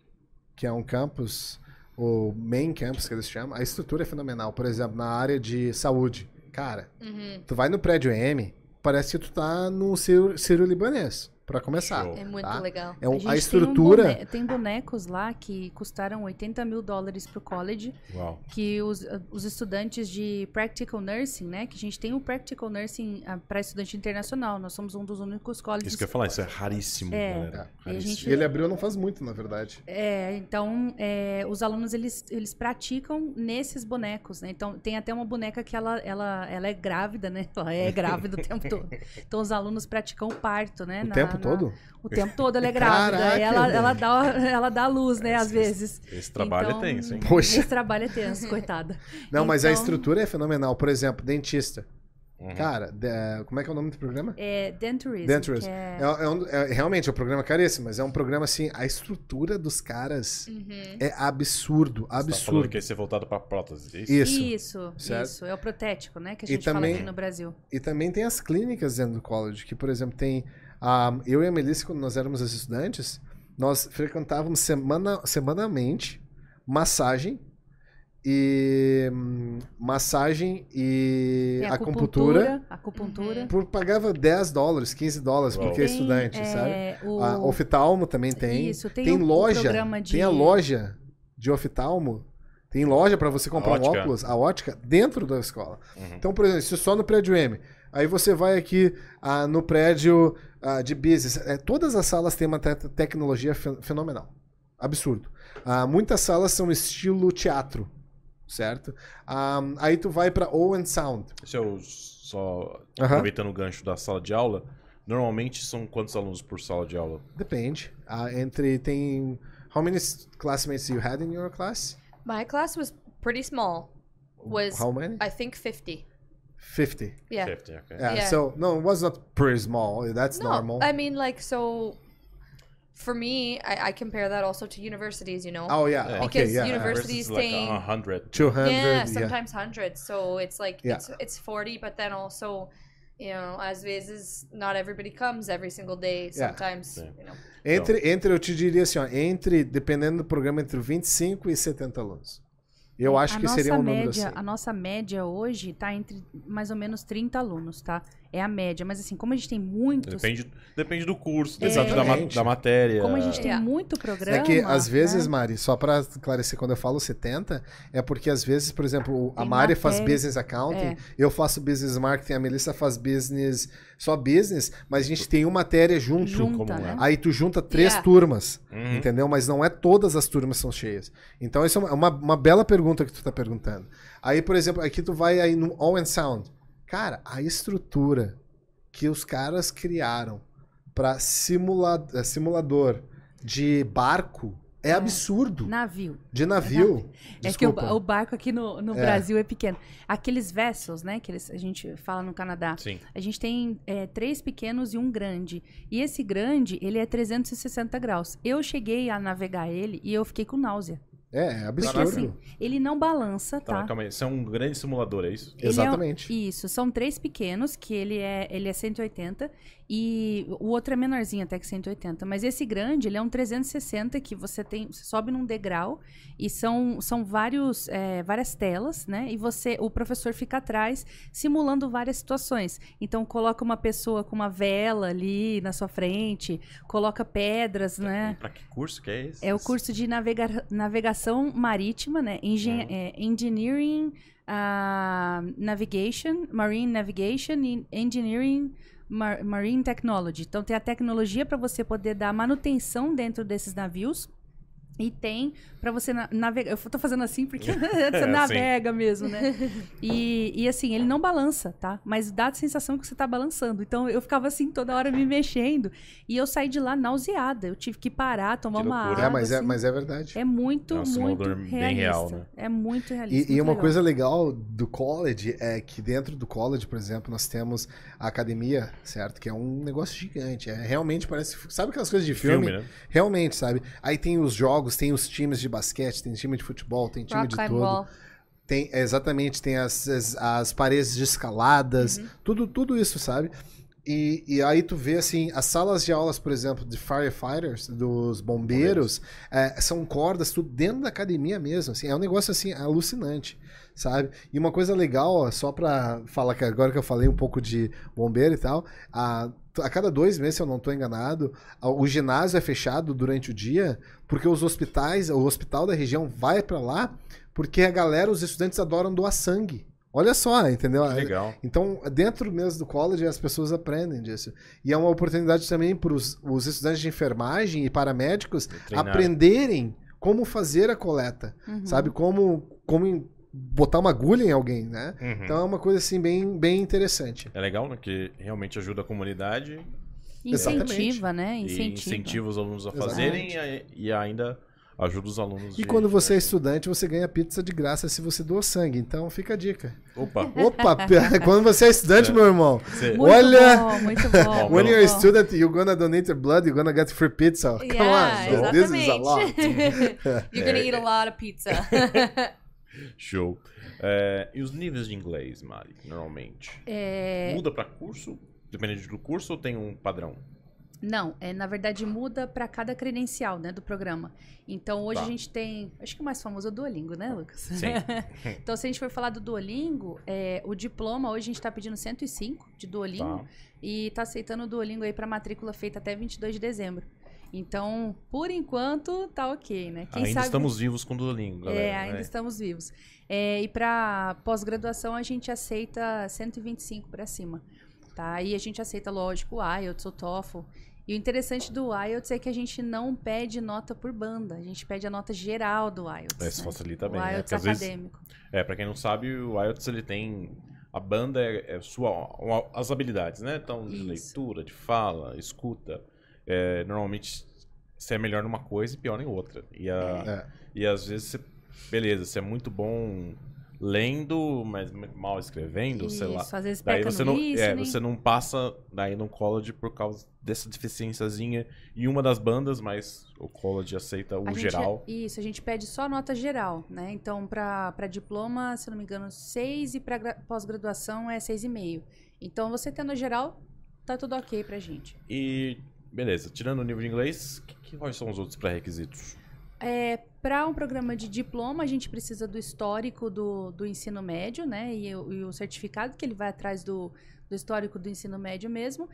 Speaker 4: que é um campus, o main campus que eles chamam, a estrutura é fenomenal. Por exemplo, na área de saúde. Cara,
Speaker 2: Uhum.
Speaker 4: tu vai no prédio M, parece que tu tá no Ciro, Ciro Libanês, pra começar.
Speaker 1: Show.
Speaker 2: É muito
Speaker 4: Tá?
Speaker 2: legal.
Speaker 4: É um-
Speaker 3: gente
Speaker 4: a
Speaker 3: tem um
Speaker 4: estrutura.
Speaker 3: bone- Tem, bonecos lá que custaram 80 mil dólares pro college,
Speaker 1: Uau.
Speaker 3: que os, os estudantes de Practical Nursing, né? Que a gente tem o Practical Nursing para estudante internacional. Nós somos um dos únicos colleges.
Speaker 1: Isso que eu ia falar, isso é raríssimo,
Speaker 3: É.
Speaker 1: galera.
Speaker 3: E a
Speaker 1: Raríssimo.
Speaker 3: gente-
Speaker 4: ele abriu não faz muito, na verdade.
Speaker 3: É, então, é, os alunos, eles, eles praticam nesses bonecos, né? Então, tem até uma boneca que ela, ela, ela é grávida, né? Ela é grávida o tempo todo. Então, os alunos praticam o parto, né?
Speaker 4: O
Speaker 3: na-
Speaker 4: tempo
Speaker 3: na-
Speaker 4: todo?
Speaker 3: O tempo todo ela é grávida.
Speaker 4: Caraca,
Speaker 3: e ela, ela, dá, ela dá luz, né? Às
Speaker 1: Esse-
Speaker 3: vezes.
Speaker 1: Esse trabalho
Speaker 3: Então,
Speaker 1: é tenso, hein?
Speaker 4: Poxa.
Speaker 3: Esse trabalho é tenso, coitada.
Speaker 4: Não, mas a
Speaker 3: Então-
Speaker 4: estrutura é fenomenal. Por exemplo, dentista.
Speaker 1: Uhum.
Speaker 4: Cara, de- como é que é o nome do programa?
Speaker 3: É Denturism.
Speaker 4: Denturism.
Speaker 3: é-
Speaker 4: É, é um- é- realmente, é um programa caríssimo, mas é um programa assim, a estrutura dos caras
Speaker 2: Uhum.
Speaker 4: é absurdo,
Speaker 1: Você tá falando
Speaker 4: absurdo.
Speaker 1: que ia ser voltado pra prótese, é isso?
Speaker 4: Isso.
Speaker 3: Isso,
Speaker 4: certo?
Speaker 3: isso. É o protético, né? Que a
Speaker 4: E
Speaker 3: gente fala
Speaker 4: também-
Speaker 3: aqui no Brasil.
Speaker 4: E também tem as clínicas dentro do college, que, por exemplo, tem. Ah, eu e a Melissa, quando nós éramos as estudantes, nós frequentávamos semana, semanalmente massagem e. hum, massagem e
Speaker 3: Tem
Speaker 4: acupuntura.
Speaker 3: acupuntura.
Speaker 4: Por, pagava 10 dólares, 15 dólares,
Speaker 1: Uau.
Speaker 4: porque é
Speaker 3: Tem,
Speaker 4: estudante,
Speaker 3: é,
Speaker 4: sabe?
Speaker 3: o-
Speaker 4: A oftalmo também tem.
Speaker 3: Isso, tem
Speaker 4: tem
Speaker 3: o
Speaker 4: loja.
Speaker 3: programa de-
Speaker 4: Tem a loja de oftalmo. Tem loja pra você comprar um óculos, a ótica, dentro da escola.
Speaker 1: Uhum.
Speaker 4: Então, por exemplo, se só no prédio M. Aí você vai aqui ah, no prédio ah, de business. É, todas as salas têm uma te- tecnologia fe- fenomenal. Absurdo. Ah, muitas salas são estilo teatro, certo? Ah, aí tu vai pra Owen Sound.
Speaker 1: Se eu só aproveitando o gancho da sala de aula, normalmente são quantos alunos por sala de aula?
Speaker 4: Depende. Ah, entre tem. How many classmates you had in your class?
Speaker 2: My class was pretty small. Was
Speaker 4: How many?
Speaker 2: I think 50.
Speaker 4: 50.
Speaker 2: Yeah.
Speaker 1: 50, okay.
Speaker 4: Yeah,
Speaker 2: Yeah.
Speaker 4: So no, it was not pretty small. That's
Speaker 2: No,
Speaker 4: normal.
Speaker 2: I mean like so. For me, I, I compare that also to universities. You know.
Speaker 4: oh yeah.
Speaker 1: Yeah.
Speaker 4: Okay.
Speaker 2: Because
Speaker 4: Yeah.
Speaker 2: universities
Speaker 1: Versus like
Speaker 2: thing-
Speaker 1: a hundred.
Speaker 4: Two hundred.
Speaker 2: yeah,
Speaker 4: Yeah.
Speaker 2: sometimes hundreds. So it's like
Speaker 4: Yeah.
Speaker 2: it's it's forty, but then also, you know, às vezes not everybody comes every single day.
Speaker 4: Yeah.
Speaker 2: Sometimes,
Speaker 1: Yeah.
Speaker 2: you know.
Speaker 4: Entre, entre, eu te diria assim, ó, entre, dependendo do programa, entre 25 e 70 alunos. Eu acho
Speaker 3: a
Speaker 4: que seria um número
Speaker 3: média,
Speaker 4: assim.
Speaker 3: A nossa média hoje está entre mais ou menos 30 alunos, tá? É a média. Mas assim, como a gente tem muitos.
Speaker 1: Depende, depende do curso, depende da, ma-
Speaker 4: Exatamente.
Speaker 1: da matéria.
Speaker 3: Como a gente tem
Speaker 2: Yeah.
Speaker 3: muito programa.
Speaker 4: É que, às vezes,
Speaker 3: né?
Speaker 4: Mari, só pra esclarecer, quando eu falo 70, é porque, às vezes, por exemplo, a
Speaker 3: Tem
Speaker 4: Mari faz
Speaker 3: matéria-
Speaker 4: business accounting,
Speaker 3: é.
Speaker 4: eu faço business marketing, a Melissa faz business, só business, mas a gente tem uma matéria junto.
Speaker 3: Junta,
Speaker 1: como
Speaker 3: né?
Speaker 1: é.
Speaker 4: Aí tu junta três
Speaker 2: Yeah.
Speaker 4: turmas,
Speaker 1: Uhum.
Speaker 4: entendeu? Mas não é todas as turmas são cheias. Então, isso é uma, uma, bela pergunta que tu tá perguntando. Aí, por exemplo, aqui tu vai aí no Owen Sound. Cara, a estrutura que os caras criaram para simula eh, simulador de barco é, absurdo.
Speaker 3: Navio.
Speaker 4: De navio.
Speaker 3: É que o,
Speaker 4: Desculpa.
Speaker 3: o barco aqui no, no
Speaker 4: É.
Speaker 3: Brasil é pequeno. Aqueles vessels, né, que eles, a gente fala no Canadá.
Speaker 1: Sim.
Speaker 3: A gente tem é, três pequenos e um grande. E esse grande, ele é 360 graus. Eu cheguei a navegar ele e eu fiquei com náusea.
Speaker 4: É, é
Speaker 3: Porque
Speaker 4: absurdo.
Speaker 3: assim, ele não balança,
Speaker 1: Tá,
Speaker 3: tá?
Speaker 1: calma aí. Isso é um grande simulador, é isso?
Speaker 3: Ele é
Speaker 4: Exatamente.
Speaker 3: isso, são três pequenos, que ele é, ele é 180, e o outro é menorzinho até que 180. Mas esse grande, ele é um 360 que você tem, você sobe num degrau e são, são vários, é, várias telas, né? E você, o professor fica atrás simulando várias situações. Então coloca uma pessoa com uma vela ali na sua frente, coloca pedras, né?
Speaker 1: Pra que curso que é esse?
Speaker 3: É o curso de navega- navegação marítima, né? Engen- é, engineering, ah, Navigation, Marine Navigation e Engineering Mar- Marine Technology. Então tem a tecnologia para você poder dar manutenção dentro desses navios. E tem pra você na- navegar. Eu tô fazendo assim porque
Speaker 1: É,
Speaker 3: você
Speaker 1: sim.
Speaker 3: navega mesmo, né? E, e assim, ele não balança, tá? Mas dá a sensação que você tá balançando. Então eu ficava assim toda hora me mexendo. E eu saí de lá nauseada. Eu tive que parar, tomar
Speaker 1: Que
Speaker 3: uma água.
Speaker 4: É, mas é,
Speaker 3: assim.
Speaker 4: mas é verdade.
Speaker 3: É muito,
Speaker 1: É um
Speaker 3: muito
Speaker 1: simulador bem
Speaker 3: realista.
Speaker 1: real, né?
Speaker 3: É muito realista.
Speaker 4: E, e uma
Speaker 3: legal.
Speaker 4: coisa legal do college é que dentro do college, por exemplo, nós temos a academia, certo? Que é um negócio gigante. É, realmente parece. Sabe aquelas coisas de filme?
Speaker 1: Filme, né?
Speaker 4: Realmente, sabe? Aí tem os jogos, tem os times de basquete, tem time de futebol, tem time
Speaker 2: Rock
Speaker 4: de tudo.
Speaker 2: wall.
Speaker 4: Tem, é, exatamente, tem as, as, as paredes de escaladas,
Speaker 3: Uhum.
Speaker 4: tudo, tudo isso, sabe? E, e aí tu vê, assim, as salas de aulas, por exemplo, de firefighters, dos bombeiros, é, são cordas, tudo dentro da academia mesmo, assim, é um negócio, assim, alucinante, sabe? E uma coisa legal, ó, só pra falar que agora que eu falei um pouco de bombeiro e tal, a, a cada dois meses, se eu não tô enganado, o ginásio é fechado durante o dia, porque os hospitais, o hospital da região vai pra lá, porque a galera, os estudantes adoram doar sangue. Olha só, entendeu?
Speaker 1: Que legal.
Speaker 4: Então, dentro mesmo do college, as pessoas aprendem disso. E é uma oportunidade também para os estudantes de enfermagem e paramédicos aprenderem como fazer a coleta,
Speaker 3: Uhum.
Speaker 4: sabe? Como, como botar uma agulha em alguém, né?
Speaker 1: Uhum.
Speaker 4: Então é uma coisa assim bem, bem interessante.
Speaker 1: É legal, né? Que realmente ajuda a comunidade
Speaker 3: Incentiva, né?
Speaker 1: e
Speaker 3: Incentiva.
Speaker 1: incentiva os alunos a
Speaker 4: Exatamente.
Speaker 1: fazerem e, e ainda ajuda os alunos.
Speaker 4: E
Speaker 1: de-
Speaker 4: quando você é estudante, você ganha pizza de graça se você doa sangue. Então fica a dica.
Speaker 1: Opa!
Speaker 4: Opa, quando você é estudante, meu irmão,
Speaker 1: Você-
Speaker 3: Muito
Speaker 4: Olha!
Speaker 3: bom, muito bom.
Speaker 1: When
Speaker 4: you're a student, you're gonna donate your blood, you're gonna get free pizza. Come
Speaker 2: Yeah,
Speaker 4: on, this is a lot.
Speaker 2: exatamente. You're gonna eat a lot of pizza.
Speaker 1: Show. É, e os níveis de inglês, Mari, normalmente?
Speaker 3: É,
Speaker 1: Muda pra curso? Dependendo do curso ou tem um padrão?
Speaker 3: Não, é, na verdade muda para cada credencial né, do programa. Então hoje
Speaker 1: Tá.
Speaker 3: a gente tem. Acho que o mais famoso é o Duolingo, né, Lucas?
Speaker 1: Sim.
Speaker 3: então, se a gente for falar do Duolingo, é, o diploma hoje a gente está pedindo 105 de Duolingo
Speaker 1: Tá.
Speaker 3: e está aceitando o Duolingo aí para matrícula feita até 22 de dezembro. Então, por enquanto, tá ok, né? Quem
Speaker 1: ainda
Speaker 3: sabe...
Speaker 1: estamos vivos com o Duolingo, galera.
Speaker 3: É, ainda
Speaker 1: né?
Speaker 3: estamos vivos. É, e para pós-graduação a gente aceita 125 para cima, tá? E a gente aceita, lógico, o IELTS, o TOEFL. E o interessante do IELTS é que a gente não pede nota por banda, a gente pede a nota geral do IELTS.
Speaker 1: É, isso
Speaker 3: né?
Speaker 1: facilita
Speaker 3: o
Speaker 1: bem, né?
Speaker 3: IELTS
Speaker 1: Porque às vezes-
Speaker 3: acadêmico.
Speaker 1: É, pra quem não sabe, o IELTS ele tem. A banda é, é sua, uma- as habilidades, né? Então, de
Speaker 3: Isso.
Speaker 1: leitura, de fala, escuta. É, normalmente você é melhor numa coisa e pior em outra. E, a,
Speaker 4: É.
Speaker 1: e às vezes você. Beleza, você é muito bom lendo, mas mal escrevendo, sei lá.
Speaker 3: Isso, às vezes
Speaker 1: Daí você não, é, você não passa daí no college por causa dessa deficiênciazinha em uma das bandas, mas o college aceita o
Speaker 3: A gente-
Speaker 1: geral.
Speaker 3: isso, a gente pede só nota geral, né? Então, para diploma, se eu não me engano, 6 e para pós-graduação é 6,5. Então, você tendo a geral, tá tudo ok pra gente.
Speaker 1: E beleza, tirando o nível de inglês, que, quais são os outros pré-requisitos?
Speaker 3: É, para um programa de diploma, a gente precisa do histórico do, do ensino médio, né? E, e o certificado que ele vai atrás do, do histórico do ensino médio mesmo,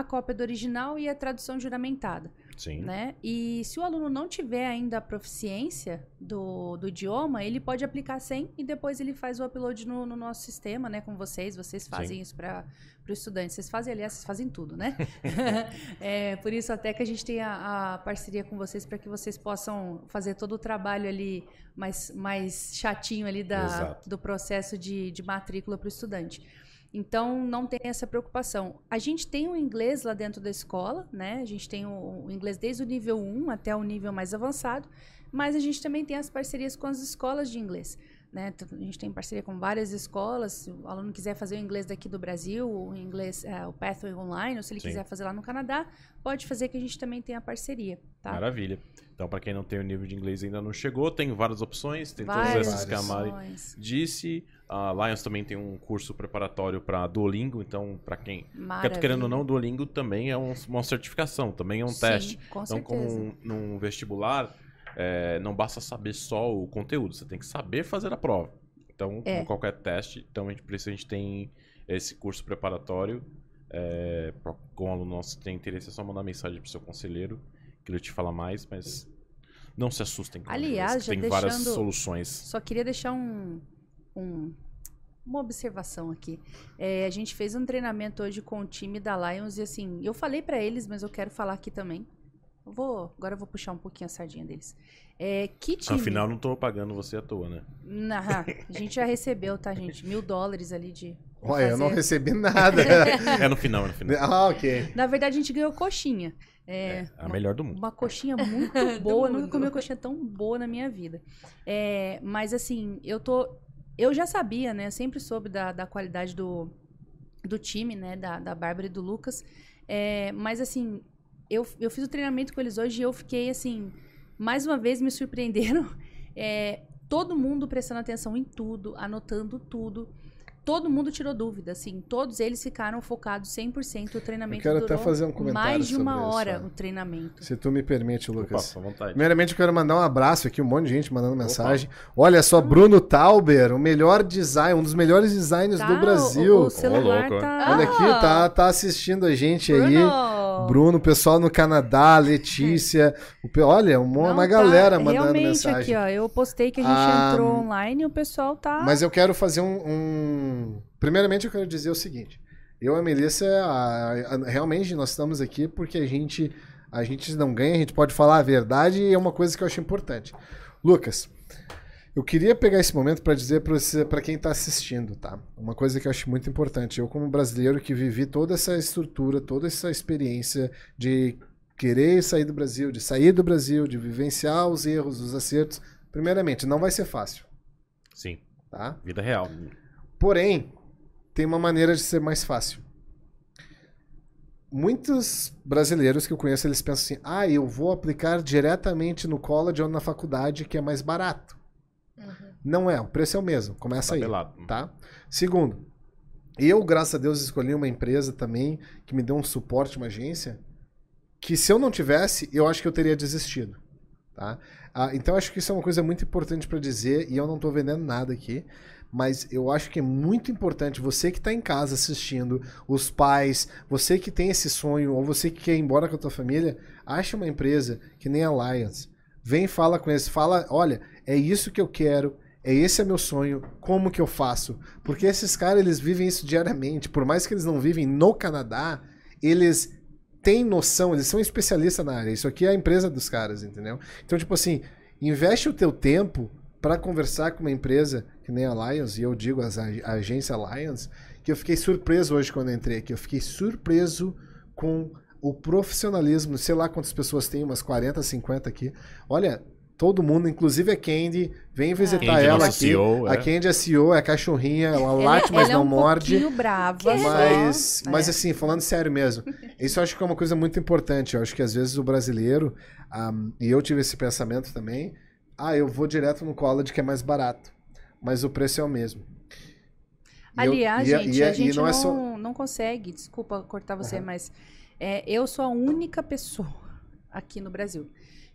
Speaker 3: a cópia do original e a tradução juramentada.
Speaker 1: Sim.
Speaker 3: né? E se o aluno não tiver ainda a proficiência do, do idioma, ele pode aplicar sem e depois ele faz o upload no, no nosso sistema, né? Com vocês, vocês fazem isso para o estudante. Vocês fazem, aliás, vocês fazem tudo, né? é, por isso até que a gente tem a, a parceria com vocês para que vocês possam fazer todo o trabalho ali mais, mais chatinho ali da,
Speaker 1: Exato.
Speaker 3: do processo de, de matrícula para o estudante. Então, não tem essa preocupação. A gente tem o inglês lá dentro da escola, né? A gente tem o, o inglês desde o nível 1 até o nível mais avançado, mas a gente também tem as parcerias com as escolas de inglês. Né? Então, A gente tem parceria com várias escolas. Se o aluno quiser fazer o inglês daqui do Brasil, o inglês, é, o Pathway Online, ou se ele
Speaker 1: Sim.
Speaker 3: quiser fazer lá no Canadá, pode fazer que a gente também tem a parceria. Tá?
Speaker 1: Maravilha. Então, pra quem não tem o nível de inglês ainda não chegou, tem várias opções, tem todas
Speaker 3: Várias
Speaker 1: essas a Mari
Speaker 3: opções.
Speaker 1: disse. A Lions também tem um curso preparatório para Duolingo, então pra quem quer querendo ou não, o Duolingo também é um- uma certificação, também é um
Speaker 3: Sim,
Speaker 1: teste.
Speaker 3: Com
Speaker 1: Então, como
Speaker 3: certeza.
Speaker 1: um- num vestibular, é, não basta saber só o conteúdo, você tem que saber fazer a prova. Então,
Speaker 3: É.
Speaker 1: como qualquer teste, então a gente, por isso a gente tem esse curso preparatório. É, pra, com o aluno nosso que tem interesse, é só mandar mensagem pro seu conselheiro, que ele te fala mais, mas não se assustem com o
Speaker 3: Aliás, já
Speaker 1: tem várias
Speaker 3: deixando-
Speaker 1: soluções.
Speaker 3: Só queria deixar um, um- uma observação aqui. É, a gente fez um treinamento hoje com o time da Lions e assim, eu falei pra eles, mas eu quero falar aqui também. eu vou, agora eu vou puxar um pouquinho a sardinha deles. É, que time?
Speaker 1: Afinal, não tô pagando você à toa, né?
Speaker 3: Nah, a gente já recebeu, tá, gente? Mil dólares ali de.
Speaker 4: Olha, eu não recebi nada.
Speaker 1: É no final, é no final.
Speaker 4: ah, ok.
Speaker 3: Na verdade, a gente ganhou coxinha. É,
Speaker 1: É a melhor do mundo.
Speaker 3: Uma coxinha muito boa. Nunca comi uma coxinha tão boa na minha vida. É, mas assim, eu tô. Eu já sabia, né? Sempre soube da, da qualidade do, do time, né? Da, da Bárbara e do Lucas. É, mas assim, eu, eu fiz o treinamento com eles hoje e eu fiquei assim. Mais uma vez me surpreenderam. É, todo mundo prestando atenção em tudo, anotando tudo. Todo mundo tirou dúvida, assim. Todos eles ficaram focados 100%. O treinamento
Speaker 4: Eu quero até
Speaker 3: durou
Speaker 4: fazer um comentário
Speaker 3: mais de uma
Speaker 4: sobre isso,
Speaker 3: hora
Speaker 4: ó.
Speaker 3: o treinamento.
Speaker 4: Se tu me permite,
Speaker 1: Opa,
Speaker 4: Lucas.
Speaker 1: à vontade.
Speaker 4: Primeiramente, eu quero mandar um abraço aqui, um monte de gente mandando mensagem. Olha só, Bruno Tauber, o melhor design, um dos melhores designers
Speaker 3: Tá,
Speaker 4: do Brasil.
Speaker 3: O, o celular
Speaker 1: louco,
Speaker 3: tá...
Speaker 4: Olha aqui, tá, tá assistindo a gente aí.
Speaker 3: Bruno!
Speaker 4: Bruno, pessoal no Canadá, Letícia. o olha, uma,
Speaker 3: Não,
Speaker 4: uma
Speaker 3: tá,
Speaker 4: galera mandando
Speaker 3: Realmente
Speaker 4: mensagem.
Speaker 3: aqui, ó, eu postei que a gente
Speaker 4: Ah,
Speaker 3: entrou online e o pessoal tá...
Speaker 4: Mas eu quero fazer um, um- Primeiramente, eu quero dizer o seguinte. Eu e a Melissa, a- a- realmente, nós estamos aqui porque a gente, a gente não ganha, a gente pode falar a verdade e é uma coisa que eu acho importante. Lucas, eu queria pegar esse momento para dizer para quem está assistindo, tá? Uma coisa que eu acho muito importante. Eu, como brasileiro que vivi toda essa estrutura, toda essa experiência de querer sair do Brasil, de sair do Brasil, de vivenciar os erros, os acertos, primeiramente, não vai ser fácil,
Speaker 1: Sim,
Speaker 4: tá?
Speaker 1: vida real.
Speaker 4: Porém, tem uma maneira de ser mais fácil. Muitos brasileiros que eu conheço, eles pensam assim: ah, eu vou aplicar diretamente no college ou na faculdade que é mais barato. Não é, o preço é o mesmo. Começa aí,
Speaker 1: Tabelado.
Speaker 4: tá? Segundo, eu, graças a Deus, escolhi uma empresa também que me deu um suporte, uma agência, que se eu não tivesse, eu acho que eu teria desistido, tá? Ah, então, acho que isso é uma coisa muito importante para dizer, e eu não tô vendendo nada aqui, mas eu acho que é muito importante você que está em casa assistindo, os pais, você que tem esse sonho, ou você que quer ir embora com a tua família, ache uma empresa que nem a Alliance. Vem, fala com eles, fala, olha, é isso que eu quero, é esse é meu sonho, como que eu faço? Porque esses caras, eles vivem isso diariamente, por mais que eles não vivem no Canadá, eles têm noção, eles são especialistas na área. Isso aqui é a empresa dos caras, entendeu? Então, tipo assim, investe o teu tempo para conversar com uma empresa que nem a Lions, e eu digo as, a, a agência Lions, que eu fiquei surpreso hoje quando entrei aqui. Eu fiquei surpreso com o profissionalismo. Sei lá quantas pessoas tem, umas 40, 50 aqui. Olha, todo mundo, inclusive a Candy, vem visitar
Speaker 1: Candy,
Speaker 4: ela aqui.
Speaker 1: CEO,
Speaker 4: A
Speaker 1: é.
Speaker 4: Candy é CEO, é cachorrinha, ela
Speaker 3: Ela-
Speaker 4: late, mas
Speaker 3: ela é
Speaker 4: não
Speaker 3: um
Speaker 4: morde.
Speaker 3: brava.
Speaker 4: Mas,
Speaker 3: só,
Speaker 4: mas
Speaker 3: é.
Speaker 4: assim, falando sério mesmo, isso eu acho que é uma coisa muito importante. Eu acho que às vezes o brasileiro, ahm, e eu tive esse pensamento também, ah, eu vou direto no college que é mais barato, mas o preço é o mesmo. E eu-
Speaker 3: Aliás,
Speaker 4: e-
Speaker 3: gente,
Speaker 4: e-
Speaker 3: a gente
Speaker 4: não
Speaker 3: não,
Speaker 4: é só-
Speaker 3: não consegue, desculpa cortar você,
Speaker 4: Aham.
Speaker 3: mas é, eu sou a única pessoa aqui no Brasil.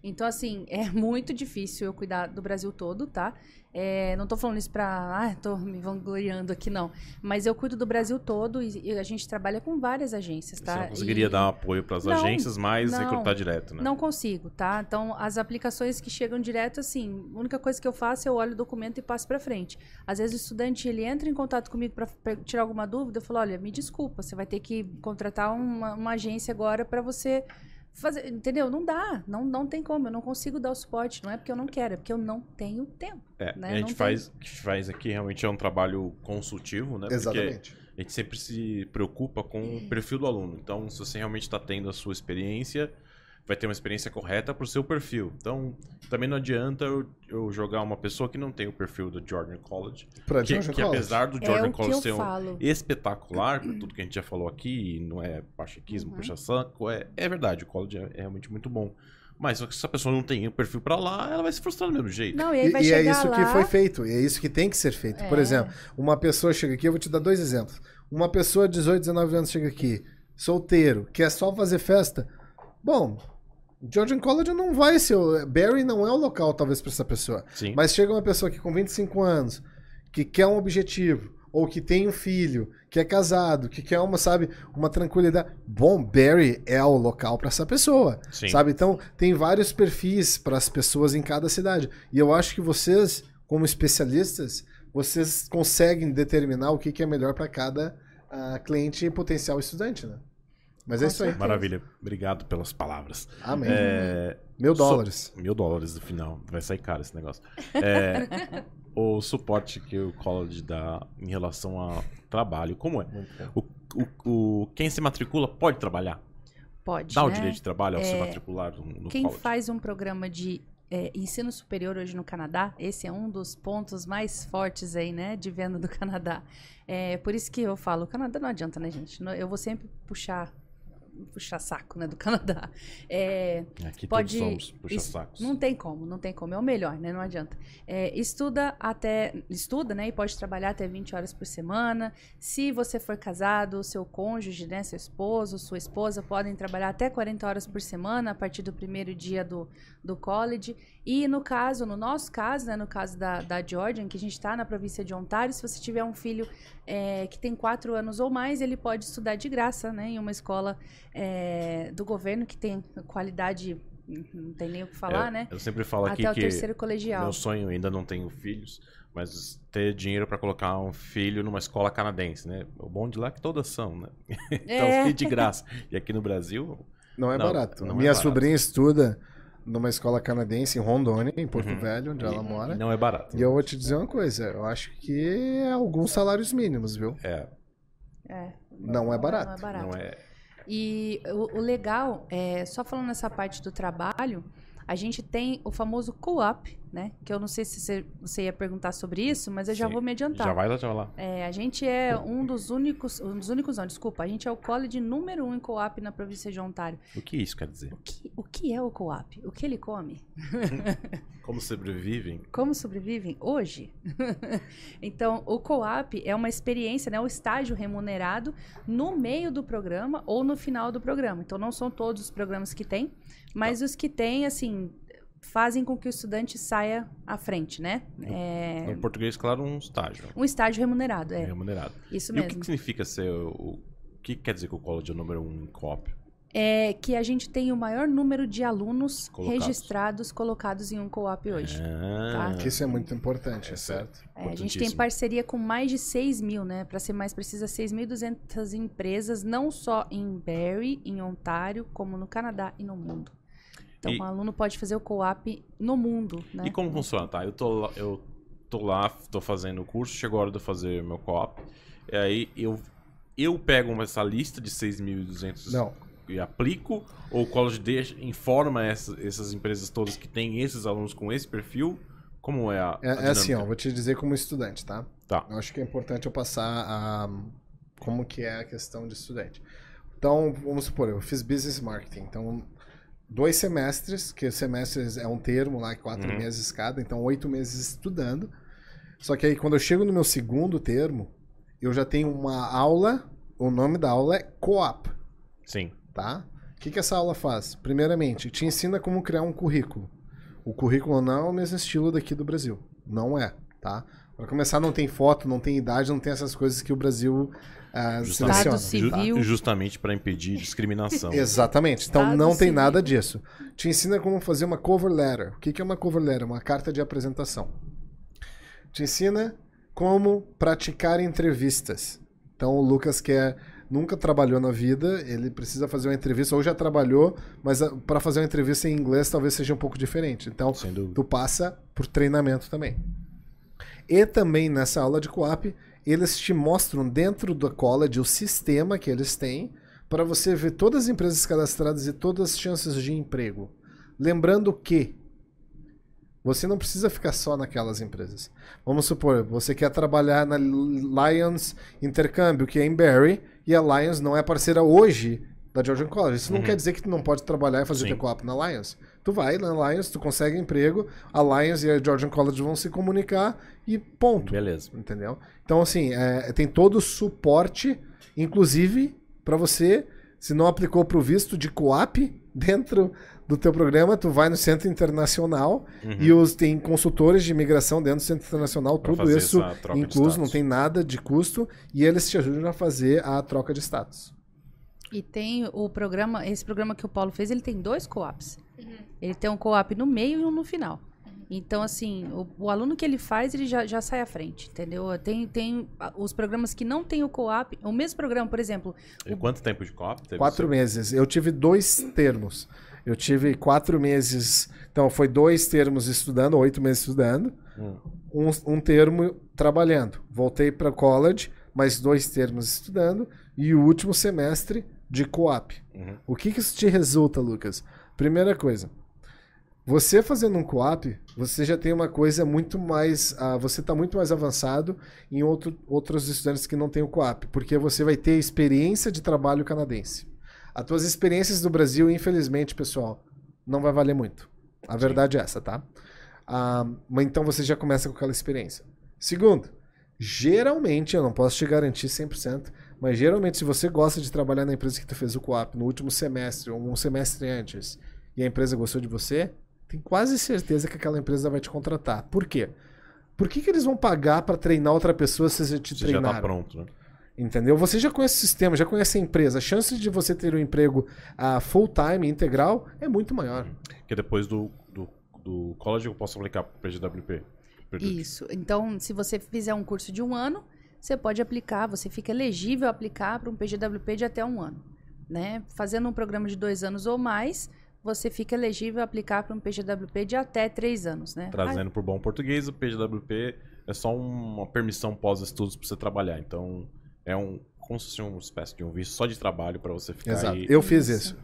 Speaker 3: Então, assim, é muito difícil eu cuidar do Brasil todo, tá? É, não tô falando isso pra. Ah, tô me vangloriando aqui, não. Mas eu cuido do Brasil todo e, a gente trabalha com várias agências,
Speaker 1: Você
Speaker 3: tá?
Speaker 1: não conseguiria
Speaker 3: E-
Speaker 1: dar um apoio para as agências, mas
Speaker 3: não.
Speaker 1: recrutar direto, né?
Speaker 3: Não consigo, tá? Então, as aplicações que chegam direto, assim, a única coisa que eu faço é eu olho o documento e passo pra frente. Às vezes o estudante, ele entra em contato comigo pra tirar alguma dúvida, eu falo, olha, me desculpa, você vai ter que contratar uma, uma agência agora pra você fazer, entendeu? Não dá, não, não tem como, eu não consigo dar o suporte, não é porque eu não quero, é porque eu não tenho tempo.
Speaker 1: É,
Speaker 3: né?
Speaker 1: a
Speaker 3: Não
Speaker 1: gente
Speaker 3: tem-
Speaker 1: faz, que a gente faz aqui realmente é um trabalho consultivo, né? Porque
Speaker 4: Exatamente.
Speaker 1: a gente sempre se preocupa com o perfil do aluno. Então, se você realmente está tendo a sua experiência, vai ter uma experiência correta para o seu perfil. Então, também não adianta eu, eu jogar uma pessoa que não tem o perfil do Jordan College,
Speaker 4: Pra
Speaker 1: que, que
Speaker 4: College.
Speaker 1: apesar do
Speaker 3: é
Speaker 1: Jordan
Speaker 3: que
Speaker 1: College ser um
Speaker 3: falo.
Speaker 1: espetacular, por tudo que a gente já falou aqui, não é pachequismo,
Speaker 3: Uhum.
Speaker 1: puxa-saco, é, é verdade, o college é, é realmente muito bom. Mas só que se a pessoa não tem o perfil para lá, ela vai se frustrar do mesmo jeito.
Speaker 3: Não, e
Speaker 4: E, é isso
Speaker 3: lá...
Speaker 4: que foi feito, e é isso que tem que ser feito. Por
Speaker 3: É.
Speaker 4: exemplo, uma pessoa chega aqui, eu vou te dar dois exemplos. Uma pessoa de 18, 19 anos chega aqui, solteiro, quer só fazer festa. Bom, Georgian College não vai ser. o- Barry não é o local, talvez, para essa pessoa.
Speaker 1: Sim.
Speaker 4: Mas chega uma pessoa que com 25 anos, que quer um objetivo, ou que tem um filho, que é casado, que quer uma, sabe, uma tranquilidade. Bom, Barry é o local para essa pessoa,
Speaker 1: Sim.
Speaker 4: sabe? Então, tem vários perfis para as pessoas em cada cidade. E eu acho que vocês, como especialistas, vocês conseguem determinar o que, que é melhor para cada ah, cliente e potencial estudante, né? Mas é isso aí.
Speaker 1: Maravilha. Obrigado pelas palavras.
Speaker 4: Amém.
Speaker 1: É,
Speaker 4: Mil
Speaker 1: so-
Speaker 4: dólares.
Speaker 1: Mil dólares no final. Vai sair caro esse negócio. É, o suporte que o college dá em relação ao trabalho, como é? O, o- o- quem se matricula pode trabalhar?
Speaker 3: Pode,
Speaker 1: Dá o
Speaker 3: né?
Speaker 1: direito de trabalho ao se
Speaker 3: É,
Speaker 1: matricular no, no
Speaker 3: Quem
Speaker 1: college?
Speaker 3: faz um programa de é, ensino superior hoje no Canadá, esse é um dos pontos mais fortes aí, né, de venda do Canadá. É por isso que eu falo, o Canadá não adianta, né, gente? Eu vou sempre puxar puxar saco, né, do Canadá. É,
Speaker 1: Aqui
Speaker 3: pode-
Speaker 1: todos somos puxa-sacos.
Speaker 3: Não tem como, não tem como. É o melhor, né? Não adianta. É, estuda até. Estuda, né? E pode trabalhar até 20 horas por semana. Se você for casado, seu cônjuge, né? Seu esposo, sua esposa podem trabalhar até 40 horas por semana a partir do primeiro dia do, do college. E no caso, no nosso caso, né? No caso da, da Georgia, que a gente está na província de Ontário, se você tiver um filho é, que tem 4 anos ou mais, ele pode estudar de graça, né? Em uma escola é, do governo que tem qualidade. Não tem nem o que falar,
Speaker 1: É,
Speaker 3: né?
Speaker 1: Eu sempre falo aqui
Speaker 3: Até o
Speaker 1: que
Speaker 3: terceiro colegial.
Speaker 1: meu sonho ainda não tenho filhos, mas ter dinheiro para colocar um filho numa escola canadense, né? O bom de lá é que todas são, né? então,
Speaker 3: É.
Speaker 1: e de graça. E aqui no Brasil,
Speaker 4: Não é
Speaker 1: Não,
Speaker 4: barato.
Speaker 1: não é
Speaker 4: Minha
Speaker 1: barato.
Speaker 4: sobrinha estuda numa escola canadense em Rondônia, em Porto
Speaker 1: Uhum.
Speaker 4: Velho, onde ela mora.
Speaker 1: não é barato.
Speaker 4: E eu vou te dizer uma coisa, eu acho que é alguns salários mínimos, viu?
Speaker 1: É,
Speaker 3: É,
Speaker 4: Não é barato.
Speaker 3: Não é barato.
Speaker 1: não é.
Speaker 3: E o, o legal, é, só falando nessa parte do trabalho, a gente tem o famoso co-op, né? Que eu não sei se você, ia perguntar sobre isso, mas eu já
Speaker 1: Sim.
Speaker 3: vou me adiantar.
Speaker 1: Já vai lá, já vai lá.
Speaker 3: É, a gente é um dos únicos, um dos únicos não, desculpa, a gente é o college número um em co-op na província de Ontário.
Speaker 1: O que isso quer dizer?
Speaker 3: O que, o que é o co-op? O que ele come?
Speaker 1: Como sobrevivem?
Speaker 3: Como sobrevivem hoje? então, o co-op é uma experiência, né, um estágio remunerado no meio do programa ou no final do programa. Então, não são todos os programas que tem, mas os que tem, assim, fazem com que o estudante saia à frente, né? É
Speaker 1: No português, claro, um estágio
Speaker 3: um estágio remunerado, é.
Speaker 1: remunerado.
Speaker 3: Isso
Speaker 1: E o que,
Speaker 3: mesmo.
Speaker 1: que significa ser o. O que quer dizer que o college é o número um em COP?
Speaker 3: É que a gente tem o maior número de alunos
Speaker 1: Colocados.
Speaker 3: registrados, colocados em um co-op hoje.
Speaker 1: Ah,
Speaker 4: Que isso é muito importante,
Speaker 1: É
Speaker 4: certo?
Speaker 3: É, a gente tem parceria com mais de 6 mil, né? Para ser mais precisa, 6.200 empresas, não só em Barrie, em Ontário, como no Canadá e no mundo. Então,
Speaker 1: E-
Speaker 3: o aluno pode fazer o co-op no mundo, né?
Speaker 1: E como funciona, tá? Eu tô, lá- eu tô lá, tô fazendo o curso, chegou a hora de eu fazer meu co-op. E aí eu, eu pego essa lista de 6.200
Speaker 4: Não.
Speaker 1: e aplico, ou o college deixa, informa essa- essas empresas todas que têm esses alunos com esse perfil? Como é a. a
Speaker 4: É, é assim, ó, vou te dizer como estudante, tá?
Speaker 1: Tá.
Speaker 4: Eu acho que é importante eu passar a como que é a questão de estudante. Então, vamos supor, eu fiz business marketing, então dois semestres, que semestres é um termo lá, quatro
Speaker 1: Uhum.
Speaker 4: meses cada, então oito meses estudando. Só que aí quando eu chego no meu segundo termo, eu já tenho uma aula, o nome da aula é co-op,
Speaker 1: Sim.
Speaker 4: tá? O que, que essa aula faz? Primeiramente, te ensina como criar um currículo. O currículo não é o mesmo estilo daqui do Brasil. Não é, tá? Para começar, não tem foto, não tem idade, não tem essas coisas que o Brasil ah, seleciona.
Speaker 1: ju- justamente para impedir discriminação.
Speaker 4: Exatamente. Então
Speaker 3: Estado
Speaker 4: não tem
Speaker 3: civil.
Speaker 4: nada disso. Te ensina como fazer uma cover letter. O que é uma cover letter? Uma carta de apresentação. Te ensina como praticar entrevistas. Então o Lucas quer nunca trabalhou na vida, ele precisa fazer uma entrevista ou já trabalhou, mas para fazer uma entrevista em inglês talvez seja um pouco diferente. Então tu passa por treinamento também. E também nessa aula de co-op, eles te mostram dentro da college o sistema que eles têm para você ver todas as empresas cadastradas e todas as chances de emprego. Lembrando que você não precisa ficar só naquelas empresas. Vamos supor, você quer trabalhar na Lions Intercâmbio, que é em Barrie, e a Lions não é parceira hoje da Georgian College. Isso não
Speaker 1: Uhum.
Speaker 4: quer dizer que tu não pode trabalhar e fazer
Speaker 1: Sim.
Speaker 4: teu co-op na Lions. Tu vai na Lions, tu consegue emprego, a Lions e a Georgian College vão se comunicar e ponto.
Speaker 1: Beleza.
Speaker 4: Entendeu? Então, assim, é, tem todo o suporte, inclusive, para você, se não aplicou para o visto de co-op dentro do teu programa, tu vai no Centro Internacional
Speaker 1: Uhum.
Speaker 4: e os, tem consultores de imigração dentro do Centro Internacional,
Speaker 1: Pra
Speaker 4: tudo isso incluso, não tem nada de custo, e eles te ajudam a fazer a troca de status.
Speaker 3: E tem o programa, esse programa que o Paulo fez, ele tem dois co-ops. Ele tem um co-op no meio e um no final. Então, assim, o, o aluno que ele faz, ele já, já sai à frente, entendeu? Tem, tem os programas que não tem o co-op, o mesmo programa, por exemplo,
Speaker 1: E quanto tempo de teve
Speaker 4: Quatro
Speaker 1: você?
Speaker 4: meses. Eu tive dois termos. Eu tive quatro meses. Então, foi dois termos estudando, oito meses estudando.
Speaker 1: Hum.
Speaker 4: Um, um termo trabalhando. Voltei para college, mais dois termos estudando. E o último semestre de co-op.
Speaker 1: Uhum.
Speaker 4: O que, que isso te resulta, Lucas? Primeira coisa. Você fazendo um co-op, você já tem uma coisa muito mais. ah, você está muito mais avançado em outro, outros estudantes que não têm o co-op, porque você vai ter experiência de trabalho canadense. As tuas experiências do Brasil, infelizmente, pessoal, não vai valer muito. A verdade é essa, tá? Ah, mas então você já começa com aquela experiência. Segundo, geralmente, eu não posso te garantir 100%, mas geralmente se você gosta de trabalhar na empresa que tu fez o co-op no último semestre ou um semestre antes e a empresa gostou de você, tem quase certeza que aquela empresa vai te contratar. Por quê? Por que, que eles vão pagar para treinar outra pessoa se você te
Speaker 1: Você já tá pronto, né?
Speaker 4: Entendeu? Você já conhece o sistema, já conhece a empresa. A chance de você ter um emprego ah, full-time, integral, é muito maior.
Speaker 1: Porque depois do, do, do college eu posso aplicar pro PGWP.
Speaker 3: Isso. Então, se você fizer um curso de um ano, você pode aplicar, você fica elegível a aplicar para um PGWP de até um ano. Né? Fazendo um programa de dois anos ou mais, você fica elegível a aplicar para um PGWP de até três anos. Né?
Speaker 1: Trazendo por bom português, o PGWP é só uma permissão pós-estudos para você trabalhar. Então, é um como se fosse uma espécie de um visto só de trabalho para você ficar
Speaker 4: Exato.
Speaker 1: aí.
Speaker 4: Eu fiz
Speaker 3: Isso.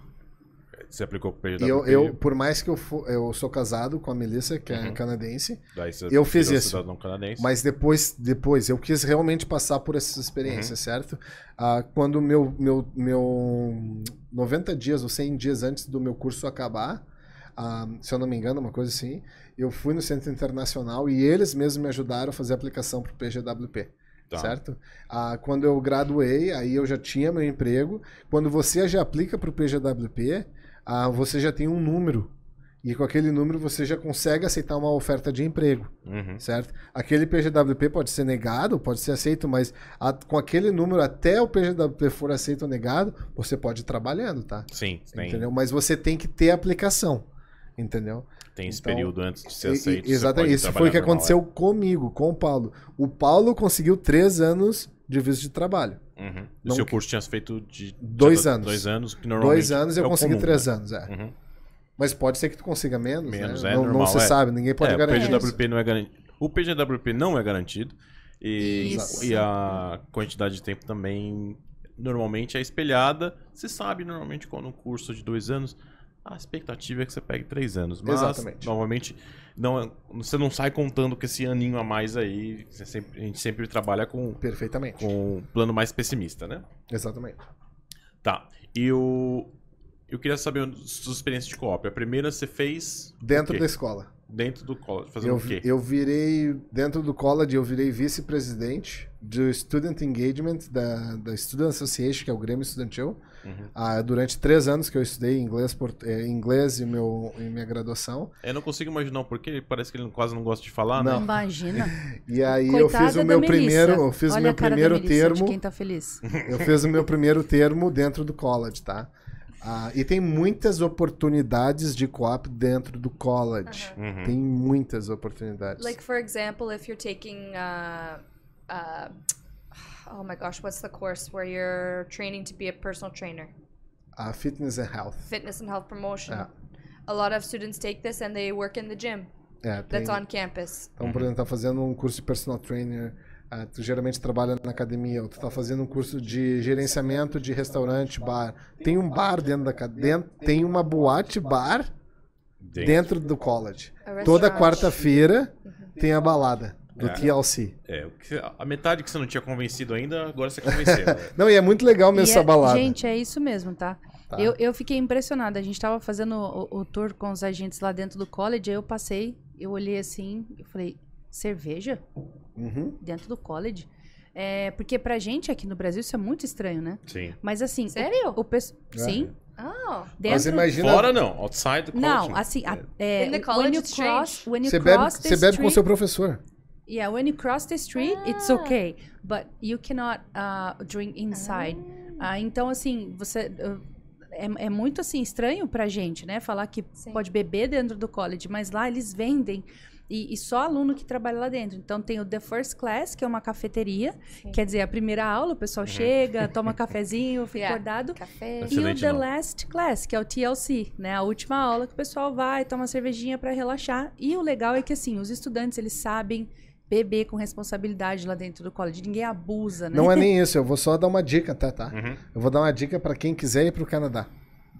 Speaker 1: Você aplicou pro PGWP.
Speaker 4: eu, eu, por mais que eu, for, eu sou casado com a Melissa, que é
Speaker 1: Uhum.
Speaker 4: canadense, eu fiz isso.
Speaker 1: canadense.
Speaker 4: Mas depois, depois eu quis realmente passar por essa experiência, certo? Ah, quando meu, meu, meu 90 dias ou 100 dias antes do meu curso acabar, ah, se eu não me engano, uma coisa assim, eu fui no Centro Internacional e eles mesmos me ajudaram a fazer a aplicação para o PGWP.
Speaker 1: Tá.
Speaker 4: Certo? Ah, quando eu graduei, aí eu já tinha meu emprego. Quando você já aplica para o PGWP, ah, você já tem um número. E com aquele número você já consegue aceitar uma oferta de emprego
Speaker 1: Uhum.
Speaker 4: certo? Aquele PGWP pode ser negado, pode ser aceito, mas a- com aquele número até o PGWP for aceito ou negado, você pode ir trabalhando, tá?
Speaker 1: Sim, tem,
Speaker 4: Entendeu? Mas você tem que ter aplicação, entendeu?
Speaker 1: tem esse
Speaker 4: Então,
Speaker 1: período antes de ser
Speaker 4: E- e-
Speaker 1: aceito. você
Speaker 4: exatamente, isso foi o que
Speaker 1: normal,
Speaker 4: aconteceu comigo, com o Paulo. O Paulo conseguiu três anos de visto de trabalho.
Speaker 1: Uhum. O
Speaker 4: Não
Speaker 1: seu
Speaker 4: que-
Speaker 1: curso tinha feito de
Speaker 4: Dois
Speaker 1: tá-
Speaker 4: anos.
Speaker 1: Dois anos, que normalmente
Speaker 4: Dois anos eu
Speaker 1: é o
Speaker 4: consegui
Speaker 1: comum,
Speaker 4: três
Speaker 1: né?
Speaker 4: anos, é.
Speaker 1: Uhum.
Speaker 4: Mas pode ser que tu consiga menos,
Speaker 1: Menos,
Speaker 4: né?
Speaker 1: é
Speaker 4: não,
Speaker 1: normal,
Speaker 4: não se
Speaker 1: é.
Speaker 4: sabe, ninguém pode
Speaker 1: é,
Speaker 4: garantir.
Speaker 1: O
Speaker 4: isso.
Speaker 1: PGWP não é garantido. O PGWP não é garantido. E,
Speaker 3: Isso.
Speaker 1: e a quantidade de tempo também normalmente é espelhada. Você sabe, normalmente, quando um curso de dois anos, a expectativa é que você pegue três anos. Mas,
Speaker 4: Exatamente.
Speaker 1: normalmente, não, você não sai contando com esse aninho a mais aí. Sempre- a gente sempre trabalha com,
Speaker 4: Perfeitamente.
Speaker 1: com um plano mais pessimista, né?
Speaker 4: Exatamente.
Speaker 1: Tá. E o. Eu queria saber sua experiência de co-op. A primeira você fez.
Speaker 4: Dentro da escola.
Speaker 1: Dentro do college. Fazendo
Speaker 4: Eu,
Speaker 1: o quê?
Speaker 4: eu virei, dentro do college, eu virei vice-presidente do Student Engagement da, da Student Association, que é o Grêmio Estudantil.
Speaker 1: Uhum.
Speaker 4: Ah, durante três anos que eu estudei inglês, por, eh, inglês e, meu, e minha graduação.
Speaker 1: Eu não consigo imaginar o porquê. Parece que ele quase não gosta de falar,
Speaker 4: Não.
Speaker 1: né?
Speaker 3: Imagina.
Speaker 4: E aí eu
Speaker 3: Coitada
Speaker 4: fiz o meu
Speaker 3: Melissa.
Speaker 4: primeiro, eu fiz
Speaker 3: Olha
Speaker 4: o meu
Speaker 3: a cara da
Speaker 4: primeiro
Speaker 3: Melissa,
Speaker 4: termo,
Speaker 3: quem tá feliz.
Speaker 4: eu fiz o meu primeiro termo dentro do college, tá? Ah, e tem muitas oportunidades de co-op dentro do college.
Speaker 1: Uhum.
Speaker 4: Tem muitas oportunidades.
Speaker 2: Like for example, if you're taking uh, uh, oh my gosh, what's the course where you're training to be a personal trainer?
Speaker 4: A fitness and health.
Speaker 2: Fitness and health promotion.
Speaker 4: Yeah.
Speaker 2: A lot of students take this and they work in the gym
Speaker 4: É, tem,
Speaker 2: that's on campus.
Speaker 4: Então, por exemplo, tá fazendo um curso de personal trainer, ah, tu geralmente trabalha na academia, ou tu tá fazendo um curso de gerenciamento de restaurante, bar. Tem um bar dentro da academia, tem uma boate bar
Speaker 1: Dentro.
Speaker 4: dentro do college. Toda quarta-feira tem a balada do
Speaker 1: É.
Speaker 4: TLC.
Speaker 1: É, o que você- a metade que você não tinha convencido ainda, agora você convenceu. né?
Speaker 4: Não, e é muito legal mesmo
Speaker 3: E
Speaker 4: essa
Speaker 3: é-
Speaker 4: balada.
Speaker 3: Gente, é isso mesmo, tá?
Speaker 4: Tá.
Speaker 3: Eu, eu fiquei impressionada. A gente tava fazendo o, o tour com os agentes lá dentro do college, aí eu passei, eu olhei assim, eu falei, cerveja?
Speaker 4: Uhum.
Speaker 3: Dentro do college? É, porque pra gente aqui no Brasil isso é muito estranho, né?
Speaker 1: Sim.
Speaker 3: Mas assim,
Speaker 2: Sério?
Speaker 3: o, o
Speaker 4: É.
Speaker 3: Sim,
Speaker 2: Oh.
Speaker 4: Mas
Speaker 3: dentro
Speaker 4: imagina.
Speaker 1: Fora não, outside do college.
Speaker 3: Não, assim, a, é,
Speaker 2: the
Speaker 3: when you cross, when you
Speaker 4: Você bebe,
Speaker 3: cross the
Speaker 4: você bebe com o seu professor.
Speaker 3: Yeah, when you cross the street, it's
Speaker 2: Ah.
Speaker 3: okay, but you cannot uh, drink inside. Ah, então assim, você uh, é, é muito assim estranho pra gente, né? Falar que
Speaker 2: Sim.
Speaker 3: pode beber dentro do college, mas lá eles vendem e, e só aluno que trabalha lá dentro. Então tem o The First Class, que é uma cafeteria,
Speaker 2: Sim.
Speaker 3: quer dizer, a primeira aula, o pessoal chega, toma cafezinho, fica
Speaker 2: Yeah.
Speaker 3: acordado.
Speaker 2: Café.
Speaker 3: E o The
Speaker 1: nome.
Speaker 3: Last Class, que é o TLC, né? A última aula que o pessoal vai, toma cervejinha pra relaxar. E o legal é que, assim, os estudantes, eles sabem beber com responsabilidade lá dentro do college. Ninguém abusa, né?
Speaker 4: Não é nem isso, eu vou só dar uma dica, tá? tá?
Speaker 1: Uhum.
Speaker 4: Eu vou dar uma dica pra quem quiser ir pro Canadá.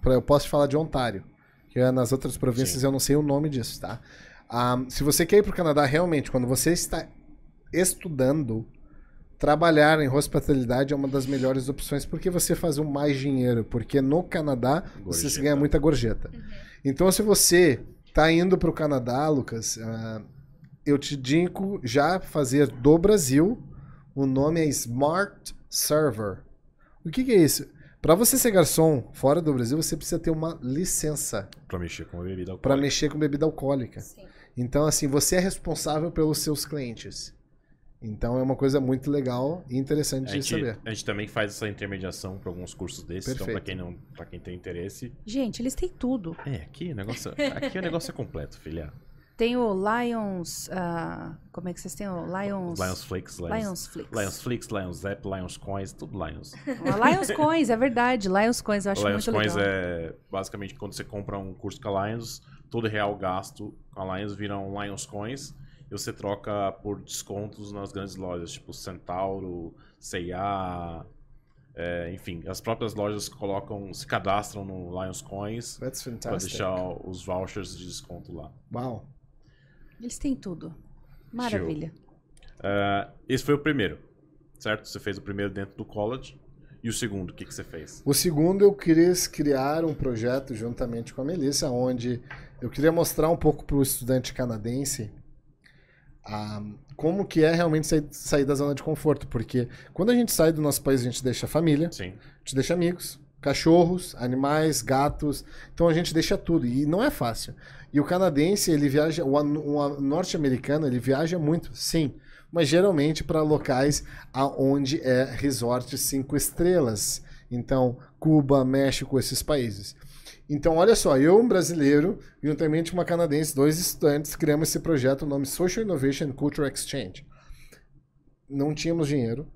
Speaker 4: Pra- Eu posso te falar de Ontário, que é nas outras províncias
Speaker 1: Sim.
Speaker 4: eu não sei o nome disso, tá? Ah, se você quer ir pro Canadá, realmente, quando você está estudando, trabalhar em hospitalidade é uma das melhores opções porque você faz um mais dinheiro, porque no Canadá você
Speaker 1: Gorjeta.
Speaker 4: ganha muita gorjeta. Então, se você tá indo pro Canadá, Lucas, ah, eu te indico já fazer do Brasil. O nome é Smart Server. O que, que é isso? Para você ser garçom fora do Brasil, você precisa ter uma licença
Speaker 1: Pra mexer com bebida
Speaker 4: para
Speaker 1: alcoólica.
Speaker 4: mexer com bebida alcoólica.
Speaker 2: Sim.
Speaker 4: Então, assim, você é responsável pelos seus clientes. Então, é uma coisa muito legal e interessante
Speaker 1: A
Speaker 4: de
Speaker 1: gente,
Speaker 4: saber.
Speaker 1: a gente também faz essa intermediação para alguns cursos desses, então
Speaker 4: Perfeito.
Speaker 1: para quem não, para quem tem interesse,
Speaker 3: Gente, eles têm tudo.
Speaker 1: é, aqui o negócio, aqui o negócio é completo, filha.
Speaker 3: Tem o Lions. ah, como é que vocês têm o Lions.
Speaker 1: Lions Flakes, Lions,
Speaker 3: Lions Flix.
Speaker 1: Lions Flakes, Lions Zap, Lions Coins, tudo Lions.
Speaker 3: Ah, Lions Coins, é verdade. Lions Coins, eu acho
Speaker 1: Lions
Speaker 3: muito
Speaker 1: Coins
Speaker 3: legal.
Speaker 1: é basicamente quando você compra um curso com a Lions, todo real gasto com a Lions vira um Lions Coins e você troca por descontos nas grandes lojas, tipo Centauro, C&A, é, enfim, as próprias lojas colocam, se cadastram no Lions Coins para deixar os vouchers de desconto lá.
Speaker 4: Uau.
Speaker 3: Eles têm tudo. Maravilha.
Speaker 1: É, esse foi o primeiro, certo? Você fez o primeiro dentro do college. E o segundo, o que, que você fez?
Speaker 4: O segundo, eu quis criar um projeto juntamente com a Melissa, onde eu queria mostrar um pouco para o estudante canadense ah, como que é realmente sair, sair da zona de conforto. Porque quando a gente sai do nosso país, a gente deixa a família,
Speaker 1: Sim.
Speaker 4: a gente deixa amigos, cachorros, animais, gatos. Então a gente deixa tudo. E não é fácil. E o canadense, ele viaja, o, o an- norte-americano, ele viaja muito, sim. Mas geralmente para locais aonde é resort cinco estrelas. Então, Cuba, México, esses países. Então, olha só, eu, um brasileiro, juntamente com uma canadense, dois estudantes, criamos esse projeto, o nome Social Innovation Culture Exchange. Não tínhamos dinheiro.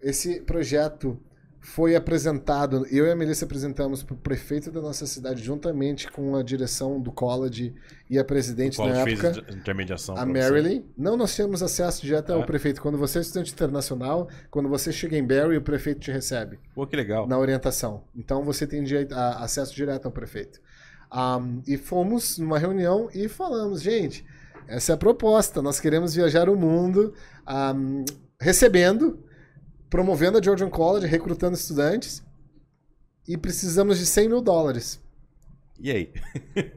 Speaker 4: Esse projeto foi apresentado, eu e a Melissa apresentamos para o prefeito da nossa cidade, juntamente com a direção do college e a presidente na
Speaker 1: fez
Speaker 4: época,
Speaker 1: a intermediação?
Speaker 4: a? Marilyn. Não, nós tínhamos acesso direto ao
Speaker 1: Ah.
Speaker 4: prefeito. Quando você é estudante internacional, quando você chega em Barrie, o prefeito te recebe
Speaker 1: Pô, que legal.
Speaker 4: na orientação. Então você tem direito a- acesso direto ao prefeito. Ahm, e fomos numa reunião e falamos, gente, essa é a proposta. Nós queremos viajar o mundo ahm, recebendo, promovendo a Georgian College, recrutando estudantes e precisamos de 100 mil dólares.
Speaker 1: E aí?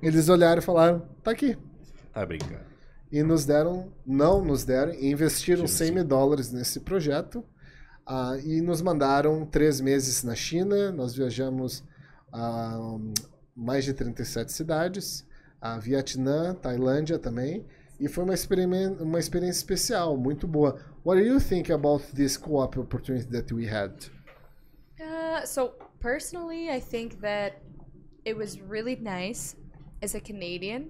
Speaker 4: Eles olharam e falaram, tá aqui.
Speaker 1: Tá brincando.
Speaker 4: E nos deram, não nos deram, e investiram
Speaker 1: Tiro
Speaker 4: 100
Speaker 1: sim.
Speaker 4: mil dólares nesse projeto. ah, e nos mandaram três meses na China. Nós viajamos a mais de 37 cidades. A Vietnã, Tailândia também. E foi uma, uma experiência especial, muito boa. What do you think about this co-op opportunity that we had?
Speaker 2: Uh, so personally, I think that it was really nice as a Canadian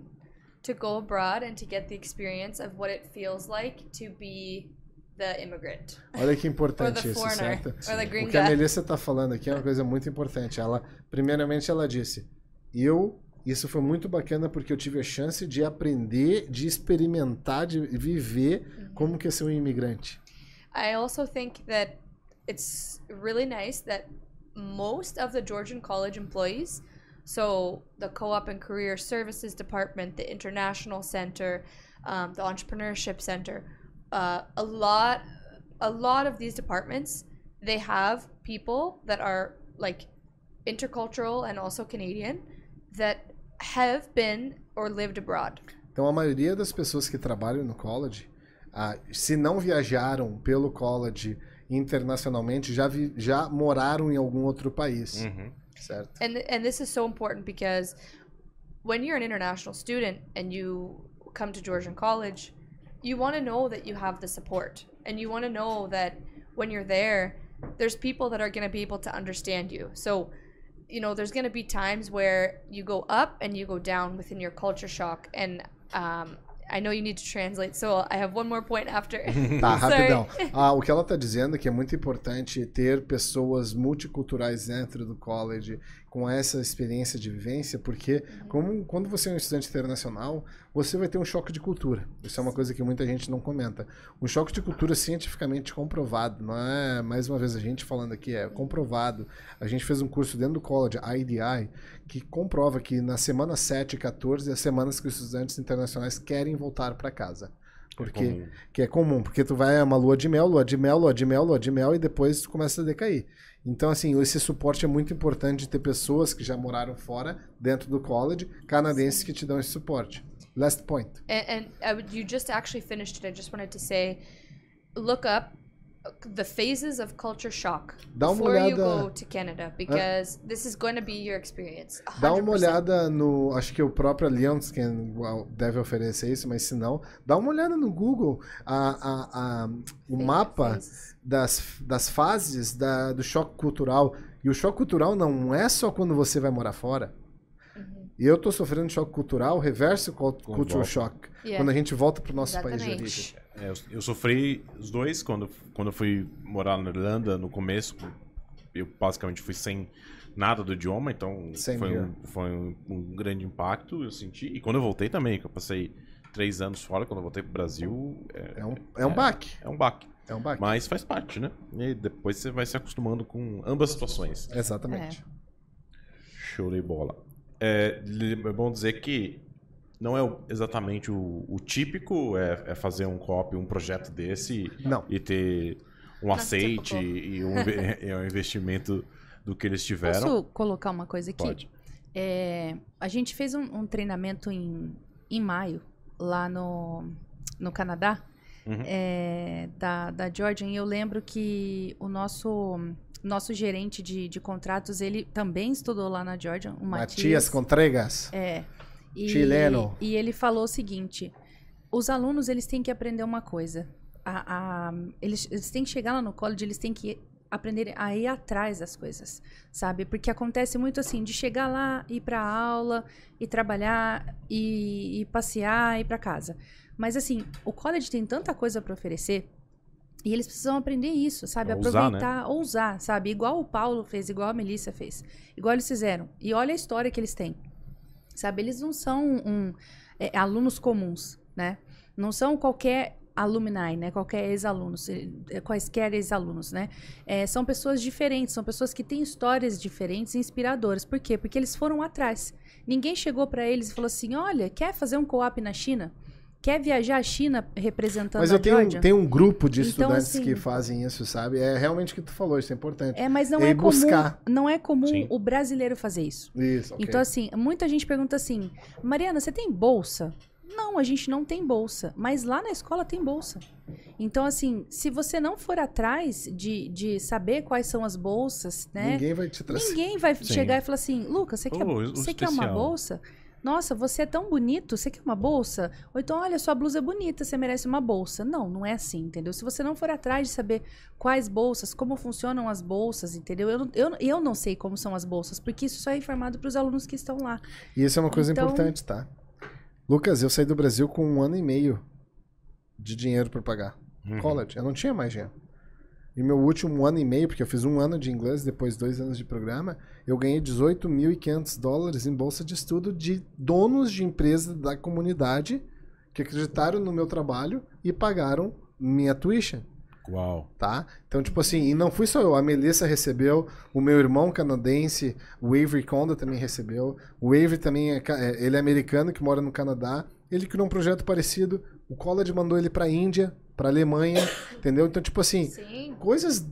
Speaker 2: to go abroad and to get the experience of what it feels like to be the immigrant.
Speaker 4: Olha que
Speaker 2: Or
Speaker 4: importante
Speaker 2: the
Speaker 4: isso, certo?
Speaker 2: Or the
Speaker 4: O que a. Melissa está falando aqui é uma coisa muito importante. Ela, primeiramente, ela disse: eu, isso foi muito bacana porque eu tive a chance de aprender, de experimentar, de viver como que é ser um imigrante.
Speaker 2: I also think that it's really nice that most of the Georgian College employees, so the Co-op and Career Services Department, the International Center, um, the Entrepreneurship Center, uh, a lot, a lot of these departments, they have people that are like intercultural and also Canadian that have been or lived abroad.
Speaker 4: Então, a maioria das pessoas que trabalham no college, ah, se não viajaram pelo college internacionalmente, já, vi- já moraram em algum outro país,
Speaker 1: Uhum.
Speaker 4: certo?
Speaker 2: and and this is so important because when you're an international student and you come to Georgian College, you want to know that you have the support and you want to know that when you're there, there's people that are going to be able to understand you. So you know, there's gonna be times where you go up and you go down within your culture shock, and um, I know you need to translate, so I have one more point after.
Speaker 4: Tá, rapidão. Ah, o que ela está dizendo é que é muito importante ter pessoas multiculturais dentro do college com essa experiência de vivência, porque como, quando você é um estudante internacional, você vai ter um choque de cultura. Isso é uma coisa que muita gente não comenta. Um choque de cultura cientificamente comprovado, não é mais uma vez a gente falando aqui, é comprovado. A gente fez um curso dentro do college, IDI, que comprova que na semana 7 e 14 é as semanas que os estudantes internacionais querem voltar para casa. Porque
Speaker 1: comum.
Speaker 4: que é comum, porque tu vai a uma lua de mel, lua de mel, lua de mel, lua de mel e depois tu começa a decair. Então, assim, esse suporte é muito importante de ter pessoas que já moraram fora, dentro do college, canadenses que te dão esse suporte. Last point.
Speaker 2: And, and would, you just actually finished it. I just wanted to say, look up the phases of culture shock
Speaker 4: Dá uma
Speaker 2: before you
Speaker 4: olhada-
Speaker 2: go to Canada because this is going to be your experience.
Speaker 4: Dá uma
Speaker 2: 100%.
Speaker 4: olhada no. Acho que o próprio Allianz que deve oferecer isso, mas se não, dá uma olhada no Google a, a, a- o mapa das, das fases da, do choque cultural. E o choque cultural não é só quando você vai morar fora.
Speaker 2: Uhum.
Speaker 4: E eu tô sofrendo choque cultural, reverse cult- cultural shock.
Speaker 2: Yeah.
Speaker 4: Quando a gente volta pro nosso país de
Speaker 2: Exatamente.
Speaker 4: origem.
Speaker 1: É, eu, eu sofri os dois quando, quando eu fui morar na Irlanda no começo. Eu basicamente fui sem nada do idioma, então
Speaker 4: Same
Speaker 1: foi, um, foi um, um grande impacto, eu senti. E quando eu voltei também, que eu passei três anos fora, quando eu voltei pro Brasil, é,
Speaker 4: É um, é um baque.
Speaker 1: é um baque.
Speaker 4: É um baque.
Speaker 1: Mas faz parte, né? E depois você vai se acostumando com ambas situações.
Speaker 4: Exatamente.
Speaker 1: Show de bola. É, é bom dizer que não é exatamente o, o típico é, é fazer um copy, um projeto desse
Speaker 4: Não.
Speaker 1: e ter um
Speaker 2: Not
Speaker 1: aceite e um, inve- é um investimento do que eles tiveram.
Speaker 3: Posso colocar uma coisa aqui?
Speaker 1: Pode.
Speaker 3: É, a gente fez um, um treinamento em, em maio, lá no, no Canadá,
Speaker 1: Uhum.
Speaker 3: é, da, da Georgian, e eu lembro que o nosso, nosso gerente de, de contratos, ele também estudou lá na Georgian, o
Speaker 4: Matias
Speaker 3: Matias.
Speaker 4: Contreras.
Speaker 3: É. E,
Speaker 4: Chileno.
Speaker 3: E ele falou o seguinte: os alunos eles têm que aprender uma coisa. A, a- eles, eles têm que chegar lá no college, eles têm que aprender a ir atrás das coisas, sabe? Porque acontece muito assim, de chegar lá, ir pra aula, e trabalhar, e, e passear, e ir pra casa. Mas assim, o college tem tanta coisa para oferecer. E eles precisam aprender isso, sabe?
Speaker 1: Ousar, né?
Speaker 3: Aproveitar, ousar, sabe? Igual o Paulo fez, igual a Melissa fez. Igual eles fizeram. E olha a história que eles têm. Sabe? Eles não são um, é, alunos comuns, né? Não são qualquer alumni, né? Qualquer ex-alunos, eh, quaisquer ex-alunos, né? É, são pessoas diferentes, são pessoas que têm histórias diferentes e inspiradoras. Por quê? Porque eles foram atrás. Ninguém chegou para eles e falou assim: olha, quer fazer um co-op na China? Quer viajar à China representando
Speaker 4: Mas
Speaker 3: a
Speaker 4: eu tenho,
Speaker 3: Georgia?
Speaker 4: tenho um grupo de
Speaker 3: Então,
Speaker 4: estudantes
Speaker 3: assim-
Speaker 4: que fazem isso, sabe? É realmente o que tu falou, isso é importante.
Speaker 3: É, mas não
Speaker 4: É
Speaker 3: é, comum,
Speaker 4: buscar.
Speaker 3: não é comum
Speaker 1: Sim.
Speaker 3: o brasileiro fazer isso.
Speaker 4: Isso, ok.
Speaker 3: Então, assim, muita gente pergunta assim: Mariana, você tem bolsa? Não, a gente não tem bolsa. Mas lá na escola tem bolsa. Então, assim, se você não for atrás de, de saber quais são as bolsas, né?
Speaker 4: Ninguém vai te trazer.
Speaker 3: Ninguém vai
Speaker 1: Sim.
Speaker 3: chegar e falar assim: Lucas, você,
Speaker 1: Pô,
Speaker 3: quer,
Speaker 1: o
Speaker 3: você quer uma bolsa? Nossa, você é tão bonito, você quer uma bolsa? Ou então, olha, sua blusa é bonita, você merece uma bolsa. Não, não é assim, entendeu? Se você não for atrás de saber quais bolsas, como funcionam as bolsas, entendeu? Eu, não- eu, eu não sei como são as bolsas, porque isso só é informado para os alunos que estão lá.
Speaker 4: E isso é uma coisa
Speaker 3: Então-
Speaker 4: importante, tá? Lucas, eu saí do Brasil com um ano e meio de dinheiro pra pagar.
Speaker 1: Uhum.
Speaker 4: College. Eu não tinha mais dinheiro. E meu último ano e meio, porque eu fiz um ano de inglês, depois dois anos de programa, eu ganhei 18.500 dólares em bolsa de estudo de donos de empresa da comunidade que acreditaram no meu trabalho e pagaram minha tuition
Speaker 1: Uau.
Speaker 4: tá? Então, tipo assim, e não fui só eu, a Melissa recebeu, o meu irmão canadense, o Avery Conda também recebeu, o Avery também, é, é, ele é americano que mora no Canadá, ele criou um projeto parecido, o College mandou ele pra Índia, pra Alemanha, entendeu? Então, tipo assim,
Speaker 2: Sim.
Speaker 4: coisas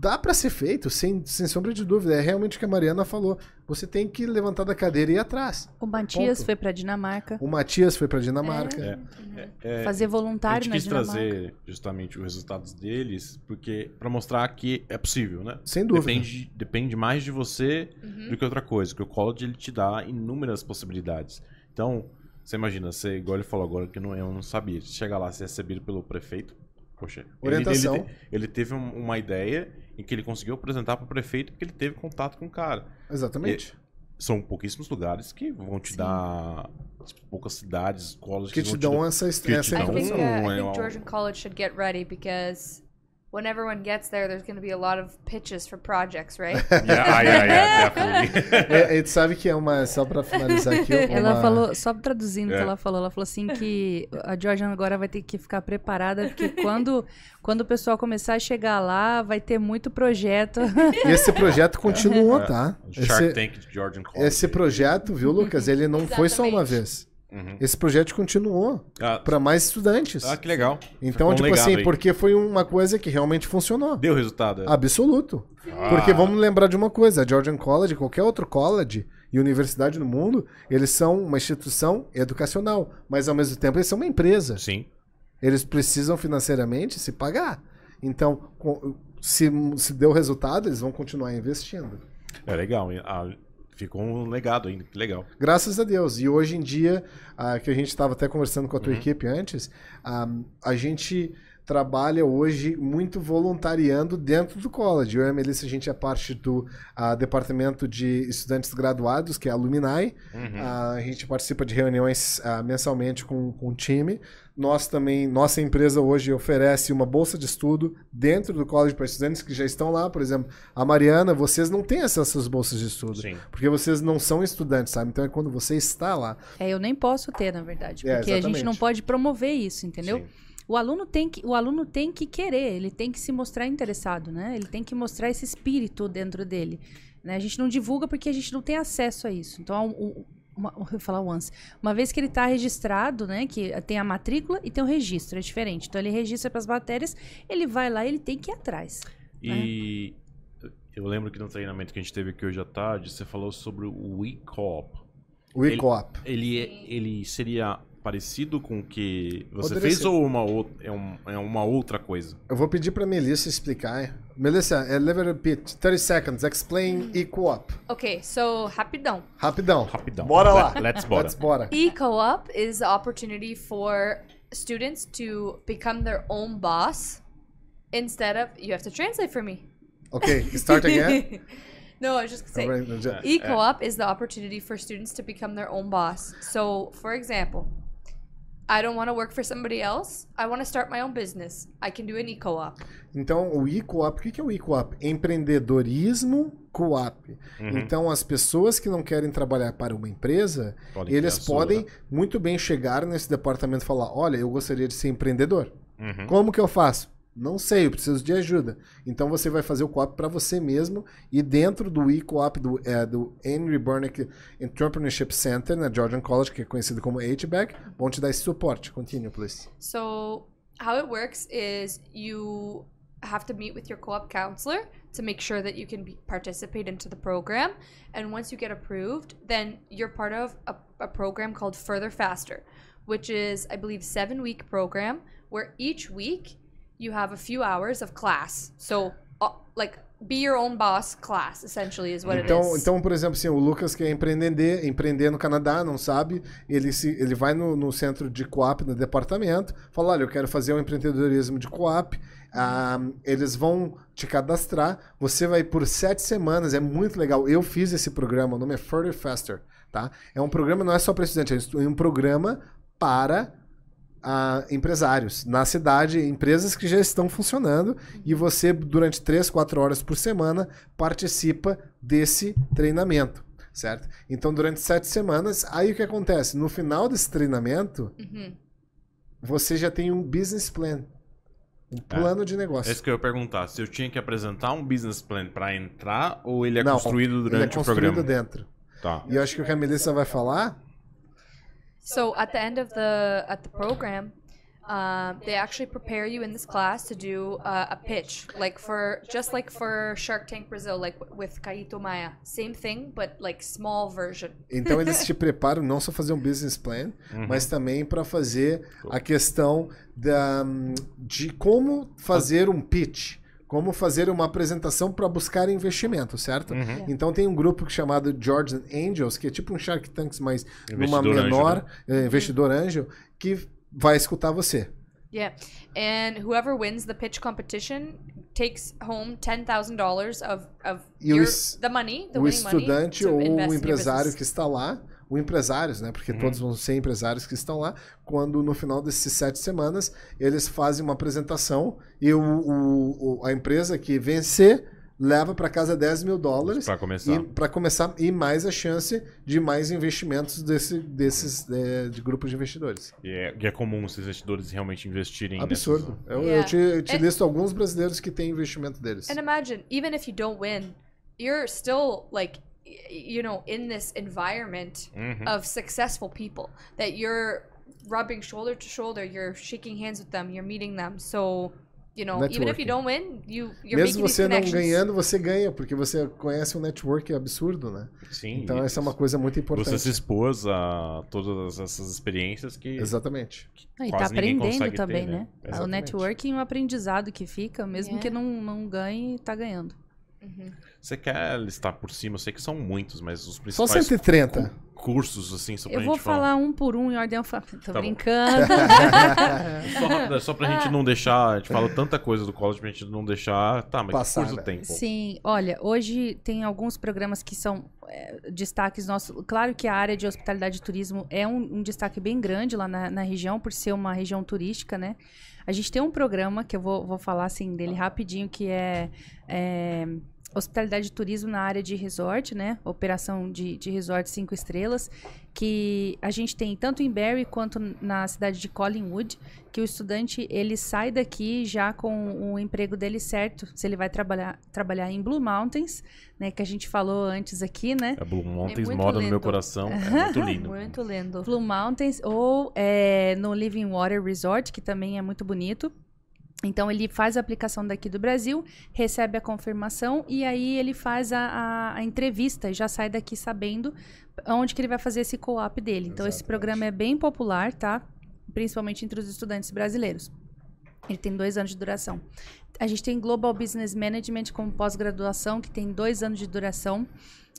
Speaker 4: dá pra ser feito, sem, sem sombra de dúvida, é realmente o que a Mariana falou, você tem que levantar da cadeira e ir atrás.
Speaker 3: O Matias
Speaker 4: Ponto.
Speaker 3: foi para Dinamarca,
Speaker 4: O Matias foi pra Dinamarca,
Speaker 1: É, é,
Speaker 3: fazer
Speaker 1: a
Speaker 3: voluntário
Speaker 1: gente
Speaker 3: na
Speaker 1: quis
Speaker 3: Dinamarca.
Speaker 1: trazer justamente os resultados deles, porque para mostrar que é possível, né?
Speaker 4: sem dúvida.
Speaker 1: Depende, depende mais de você
Speaker 2: Uhum.
Speaker 1: do que outra coisa, porque o college ele te dá inúmeras possibilidades. Então, você imagina, você, igual ele falou agora, que não, eu não sabia, chega lá, você é recebido pelo prefeito, Poxa, ele-
Speaker 4: Orientação.
Speaker 1: Ele, ele teve um- uma ideia em que ele conseguiu apresentar para o prefeito porque ele teve contato com o cara.
Speaker 4: Exatamente.
Speaker 1: São pouquíssimos lugares que vão te
Speaker 3: Sim.
Speaker 1: dar. Poucas cidades, escolas
Speaker 4: Que
Speaker 1: vão
Speaker 4: te dão essa,
Speaker 1: que te
Speaker 4: essa
Speaker 2: I
Speaker 1: dão
Speaker 2: think, uh, I think Georgian College should get ready because when everyone gets there, there's going to be a lot of pitches for projects, right?
Speaker 1: Yeah, yeah, yeah, definitely.
Speaker 4: É, tu sabe que é uma. Só pra finalizar aqui. Uma...
Speaker 3: Ela falou, só traduzindo o
Speaker 1: É.
Speaker 3: que ela falou, ela falou assim que a Georgian agora vai ter que ficar preparada, porque quando, quando o pessoal começar a chegar lá, vai ter muito projeto.
Speaker 4: E esse projeto continuou,
Speaker 1: É.
Speaker 4: tá?
Speaker 1: Shark
Speaker 4: Esse,
Speaker 1: Tank de Georgian College.
Speaker 4: esse projeto, viu, Lucas? Ele não foi só uma vez.
Speaker 1: Uhum.
Speaker 4: Esse projeto continuou
Speaker 1: Ah,
Speaker 4: para mais estudantes.
Speaker 1: ah, que legal.
Speaker 4: Então,
Speaker 1: Ficou
Speaker 4: tipo assim,
Speaker 1: aí.
Speaker 4: porque foi uma coisa que realmente funcionou.
Speaker 1: Deu resultado. é?
Speaker 4: Absoluto.
Speaker 1: Ah.
Speaker 4: Porque vamos lembrar de uma coisa, a Georgian College, qualquer outro college e universidade no mundo, eles são uma instituição educacional, mas ao mesmo tempo eles são uma empresa.
Speaker 1: Sim.
Speaker 4: Eles precisam financeiramente se pagar. Então, se, se deu resultado, eles vão continuar investindo.
Speaker 1: É legal. hein? Ficou um legado ainda. Que legal.
Speaker 4: Graças a Deus. E hoje em dia, ah, que a gente estava até conversando com a tua equipe antes, ah, a gente trabalha hoje muito voluntariando dentro do college. Eu e a Melissa, a gente é parte do ah, departamento de estudantes graduados, que é a Alumni.
Speaker 1: Uhum.
Speaker 4: Ah, a gente participa de reuniões ah, mensalmente com, com o time. Nós também, nossa empresa hoje oferece uma bolsa de estudo dentro do college para estudantes que já estão lá. Por exemplo, a Mariana, vocês não têm acesso às bolsas de estudo.
Speaker 1: Sim.
Speaker 4: Porque vocês não são estudantes, sabe? Então é quando você está lá.
Speaker 3: É, eu nem posso ter, na verdade,
Speaker 4: É,
Speaker 3: porque a gente não pode promover isso, entendeu?
Speaker 1: Sim.
Speaker 3: O aluno tem que, o aluno tem que querer, ele tem que se mostrar interessado, né? Ele tem que mostrar esse espírito dentro dele. né? A gente não divulga porque a gente não tem acesso a isso. Então, um- um- uma, eu vou falar once. Uma vez que ele está registrado, né? Que tem a matrícula e tem o registro, é diferente. Então, ele registra para as matérias, ele vai lá, ele tem que ir atrás.
Speaker 1: E eu lembro que no treinamento que a gente teve aqui hoje à tarde, você falou sobre o e-coop.
Speaker 4: O e-coop.
Speaker 1: Ele, é- ele seria parecido com o que você
Speaker 4: Poderia
Speaker 1: fez
Speaker 4: ser.
Speaker 1: ou uma, é, um- é uma outra coisa?
Speaker 4: Eu vou pedir para Melissa explicar. Melissa, let me repeat. 30 seconds. Explain e-coop.
Speaker 2: okay, so rapidão.
Speaker 4: Rapidão.
Speaker 1: Rapidão.
Speaker 4: Bora lá.
Speaker 1: Let- Let's bora.
Speaker 4: Let's bora.
Speaker 2: E-co-op is the opportunity for students to become their own boss instead of you have to translate for me.
Speaker 4: Ok, start again.
Speaker 2: no, I was just gonna say
Speaker 4: Já-
Speaker 2: E-co-op is the opportunity for students to become their own boss. So, for example, I don't want to work for somebody else. I want to start my own business. I can do an e-co-op.
Speaker 4: Então, o e-coop, o que é o e-coop? Empreendedorismo co-op.
Speaker 1: Uhum.
Speaker 4: Então, as pessoas que não querem trabalhar para uma empresa,
Speaker 1: Podem
Speaker 4: eles podem muito bem chegar nesse departamento e falar: olha, eu gostaria de ser empreendedor.
Speaker 1: Uhum.
Speaker 4: Como que eu faço? Não sei, eu preciso de ajuda. Então você vai fazer o co-op para você mesmo e dentro do e-co-op do, é, do Henry Burnick Entrepreneurship Center na Georgian College, que é conhecido como HBAC, vão te dar esse suporte. Continue, please.
Speaker 2: So, how it works is you have to meet with your co-op counselor to make sure that you can be, participate into the program. And once you get approved, then you're part of a, a program called Further Faster, which is, I believe, seven week program where each week you have a few hours of class. So, uh, like, be your own boss class, essentially, is what it
Speaker 4: Então,
Speaker 2: is.
Speaker 4: então, por exemplo, assim, o Lucas quer empreender, empreender no Canadá, não sabe, ele, se, ele vai no, no centro de co-op, no departamento, fala, olha, eu quero fazer um empreendedorismo de co-op, ah, eles vão te cadastrar, você vai por sete semanas, é muito legal, eu fiz esse programa, o nome é Further Faster, tá? É um programa, não é só para estudante, é um programa para a empresários na cidade, empresas que já estão funcionando e você durante 3, 4 horas por semana participa desse treinamento, certo? Então durante sete semanas, aí o que acontece? No final desse treinamento,
Speaker 2: Mhm.
Speaker 4: você já tem um business plan, um plano de
Speaker 1: É
Speaker 4: negócio.
Speaker 1: isso que eu ia perguntar. Se eu tinha que apresentar um business plan para entrar ou ele é
Speaker 4: Não,
Speaker 1: construído
Speaker 4: Ele é
Speaker 1: durante o
Speaker 4: construído
Speaker 1: programa?
Speaker 4: dentro.
Speaker 1: Tá.
Speaker 4: E eu acho que o que a Melissa vai falar
Speaker 2: So at the end of the at the program, um, they actually prepare you in this class to do uh, a pitch, like for just like for Shark Tank Brazil, like with Kaito Maya, same thing, but like small version.
Speaker 4: Então eles te preparam não só fazer um business plan,
Speaker 1: Uhum.
Speaker 4: mas também para fazer a questão da, de como fazer um pitch, como fazer uma apresentação para buscar investimento, certo?
Speaker 1: Uhum.
Speaker 4: Então tem um grupo chamado Georgian Angels, que é tipo um Shark Tanks, mas numa
Speaker 1: Investidor anjo,
Speaker 4: menor,
Speaker 1: né?
Speaker 4: é, investidor anjo, que vai escutar você.
Speaker 2: Yeah, and whoever wins the pitch competition takes home ten thousand dollars of of
Speaker 4: E o
Speaker 2: your, the money, the
Speaker 4: o
Speaker 2: winning money
Speaker 4: estudante ou o empresário que está lá, o empresários, né? Porque
Speaker 1: Uhum.
Speaker 4: todos vão ser empresários que estão lá. Quando no final desses sete semanas eles fazem uma apresentação e o, o- o- a empresa que vencer leva para casa 10 mil dólares
Speaker 1: Pra começar.
Speaker 4: para começar e mais a chance de mais investimentos desse, desses é, de grupos de investidores.
Speaker 1: E é, e é comum os investidores realmente investirem
Speaker 4: Absurdo.
Speaker 1: nessas-
Speaker 4: Eu,
Speaker 2: Yeah.
Speaker 4: eu te, eu te
Speaker 2: É-
Speaker 4: listo alguns brasileiros que têm investimento deles.
Speaker 2: And imagine, even if you don't win, you're still like, you know, in this environment
Speaker 1: Uhum.
Speaker 2: of successful people that you're rubbing shoulder to shoulder, you're shaking hands with them, you're meeting them. So, you know, even if
Speaker 4: Networking.
Speaker 2: you don't win, you you're
Speaker 4: Mesmo
Speaker 2: making these
Speaker 4: você não ganhando, você ganha, porque você conhece um network absurdo, né?
Speaker 1: Sim.
Speaker 4: Então essa é uma coisa muito importante.
Speaker 1: Você se expôs a todas essas experiências que.
Speaker 4: Exatamente.
Speaker 3: Ah, E tá aprendendo
Speaker 1: consegue ter,
Speaker 3: também,
Speaker 1: né?
Speaker 3: né? O networking é um aprendizado que fica, mesmo
Speaker 2: Yeah.
Speaker 3: que não, não ganhe, tá ganhando.
Speaker 2: Mhm.
Speaker 1: Você quer listar por cima? Eu sei que são muitos, mas os principais
Speaker 4: 130.
Speaker 1: cursos, assim, só pra
Speaker 3: Eu
Speaker 1: gente
Speaker 3: vou
Speaker 1: falar.
Speaker 3: falar um por um em ordem alfabética. Tô
Speaker 1: Tá
Speaker 3: brincando.
Speaker 1: Só, rápido, só pra gente não deixar. A gente fala tanta coisa do college pra gente não deixar. Tá, mas
Speaker 4: Passar,
Speaker 1: que curso tem?
Speaker 3: Sim, olha, hoje tem alguns programas que são é, destaques nossos. Claro que a área de hospitalidade e turismo é um, um destaque bem grande lá na, na região, por ser uma região turística, né? A gente tem um programa que eu vou, vou falar assim dele rapidinho, que é, é, hospitalidade e turismo na área de resort, né? Operação de, de resort cinco estrelas, que a gente tem tanto em Barrie quanto na cidade de Collingwood, que o estudante ele sai daqui já com o emprego dele certo, se ele vai trabalhar, trabalhar em Blue Mountains, né, que a gente falou antes aqui, né?
Speaker 1: A Blue Mountains
Speaker 2: muito
Speaker 1: mora no meu
Speaker 2: lindo.
Speaker 1: coração. É muito lindo.
Speaker 2: Muito lindo.
Speaker 3: Blue Mountains ou é, no Living Water Resort, que também é muito bonito. Então ele faz a aplicação daqui do Brasil, recebe a confirmação e aí ele faz a, a- a entrevista e já sai daqui sabendo onde que ele vai fazer esse co-op dele. Então esse
Speaker 4: Exatamente.
Speaker 3: programa é bem popular, tá? Principalmente entre os estudantes brasileiros. Ele tem dois anos de duração. A gente tem Global Business Management como pós-graduação, que tem dois anos de duração,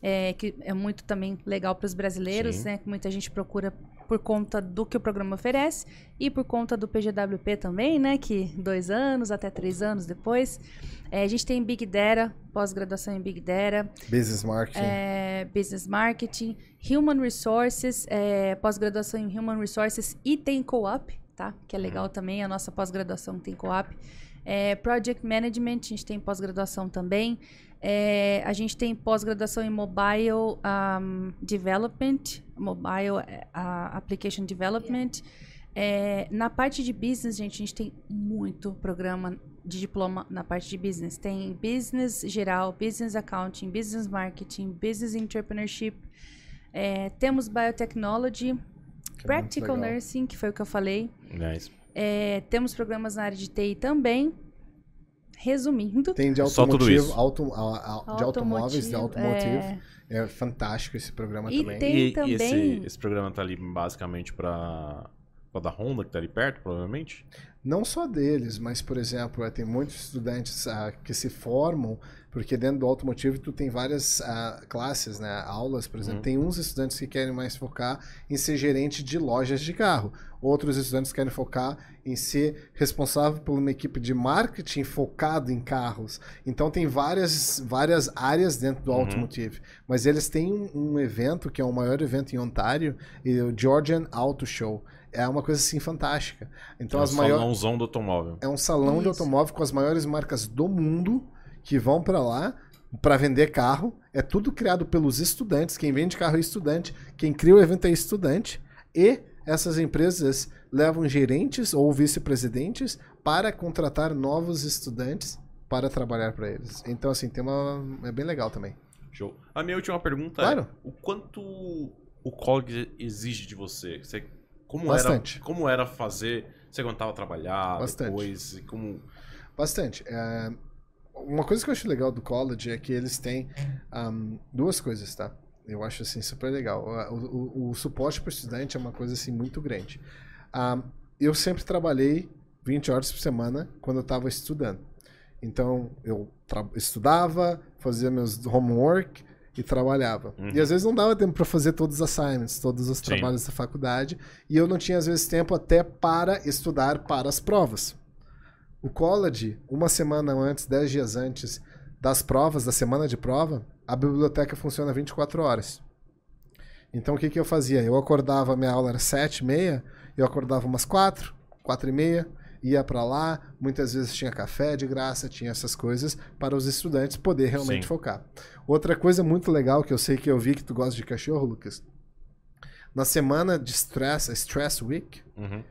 Speaker 3: é, que é muito também legal para os brasileiros,
Speaker 1: Sim.
Speaker 3: né? Que muita gente procura por conta do que o programa oferece e por conta do PGWP também, né? Que dois anos até três anos depois. É, a gente tem Big Data, pós-graduação em Big Data,
Speaker 4: Business marketing.
Speaker 3: é, Business Marketing, Human Resources, é, pós-graduação em Human Resources e tem Co-op, tá? Que é legal também, a nossa pós-graduação tem Co-op. É, Project Management, a gente tem pós-graduação também. É, a gente tem pós-graduação em Mobile um, Development, Mobile ah, Application Development. É, na parte de business, gente, a gente tem muito programa de diploma na parte de business. Tem business geral, business accounting, business marketing, business entrepreneurship. É, temos biotechnology,
Speaker 4: que é
Speaker 3: practical nursing, que foi o que eu falei.
Speaker 1: Nice.
Speaker 3: É, temos programas na área de TI também. Resumindo,
Speaker 4: Tem de
Speaker 1: Só tudo
Speaker 4: automotivo,
Speaker 1: isso.
Speaker 4: auto, a- a- de automóveis, de automotive.
Speaker 3: é,
Speaker 4: É, fantástico esse programa
Speaker 3: E
Speaker 4: também.
Speaker 3: tem-
Speaker 1: E, e
Speaker 3: também-
Speaker 1: esse, esse programa tá ali basicamente pra da Honda, que tá ali perto, provavelmente.
Speaker 4: Não só deles, mas, por exemplo, eh, tem muitos estudantes ah, que se formam, porque dentro do automotivo tu tem várias ah, classes, né? Aulas, por exemplo.
Speaker 1: Uhum.
Speaker 4: Tem uns estudantes que querem mais focar em ser gerente de lojas de carro. Outros estudantes querem focar em ser responsável por uma equipe de marketing focado em carros. Então tem várias, várias áreas dentro do
Speaker 1: Uhum.
Speaker 4: automotive. Mas eles têm um, um evento que é o maior evento em Ontário, e o Georgian Auto Show. É uma coisa assim fantástica. Então
Speaker 1: é
Speaker 4: as
Speaker 1: um
Speaker 4: maiores
Speaker 1: salãozão do automóvel.
Speaker 4: é um salão de
Speaker 3: Isso.
Speaker 4: automóvel com as maiores marcas do mundo que vão pra lá para vender carro. É tudo criado pelos estudantes. Quem vende carro é estudante. Quem cria o evento é estudante. E essas empresas levam gerentes ou vice-presidentes para contratar novos estudantes para trabalhar para eles. Então, assim, tem uma. É bem legal também.
Speaker 1: Show. A minha última pergunta
Speaker 4: Claro.
Speaker 1: é: o quanto o college exige de você? Você- como,
Speaker 4: Bastante.
Speaker 1: era, como era fazer? Você aguentava trabalhar
Speaker 4: Bastante.
Speaker 1: depois? Como...
Speaker 4: Bastante. É, Uma coisa que eu acho legal do college é que eles têm ahm, duas coisas, tá? Eu acho assim super legal. O, o- o suporte para o estudante é uma coisa assim muito grande. Ahm, eu sempre trabalhei 20 horas por semana quando eu estava estudando. Então eu estudava, fazia meus homework e trabalhava.
Speaker 1: Uhum.
Speaker 4: E às vezes não dava tempo para fazer todos os assignments, todos os
Speaker 1: Sim.
Speaker 4: trabalhos da faculdade, e eu não tinha às vezes tempo até para estudar para as provas. O college, uma semana antes, dez dias antes das provas, da semana de prova, a biblioteca funciona 24 horas. Então o que, que eu fazia? Eu acordava, minha aula era sete e meia, eu acordava umas quatro, quatro e meia, ia para lá, muitas vezes tinha café de graça, tinha essas coisas para os estudantes poder realmente
Speaker 1: Sim.
Speaker 4: focar. Outra coisa muito legal que eu sei que eu vi que tu gosta de cachorro, Lucas. Na semana de stress, a Stress Week,
Speaker 1: Uhum.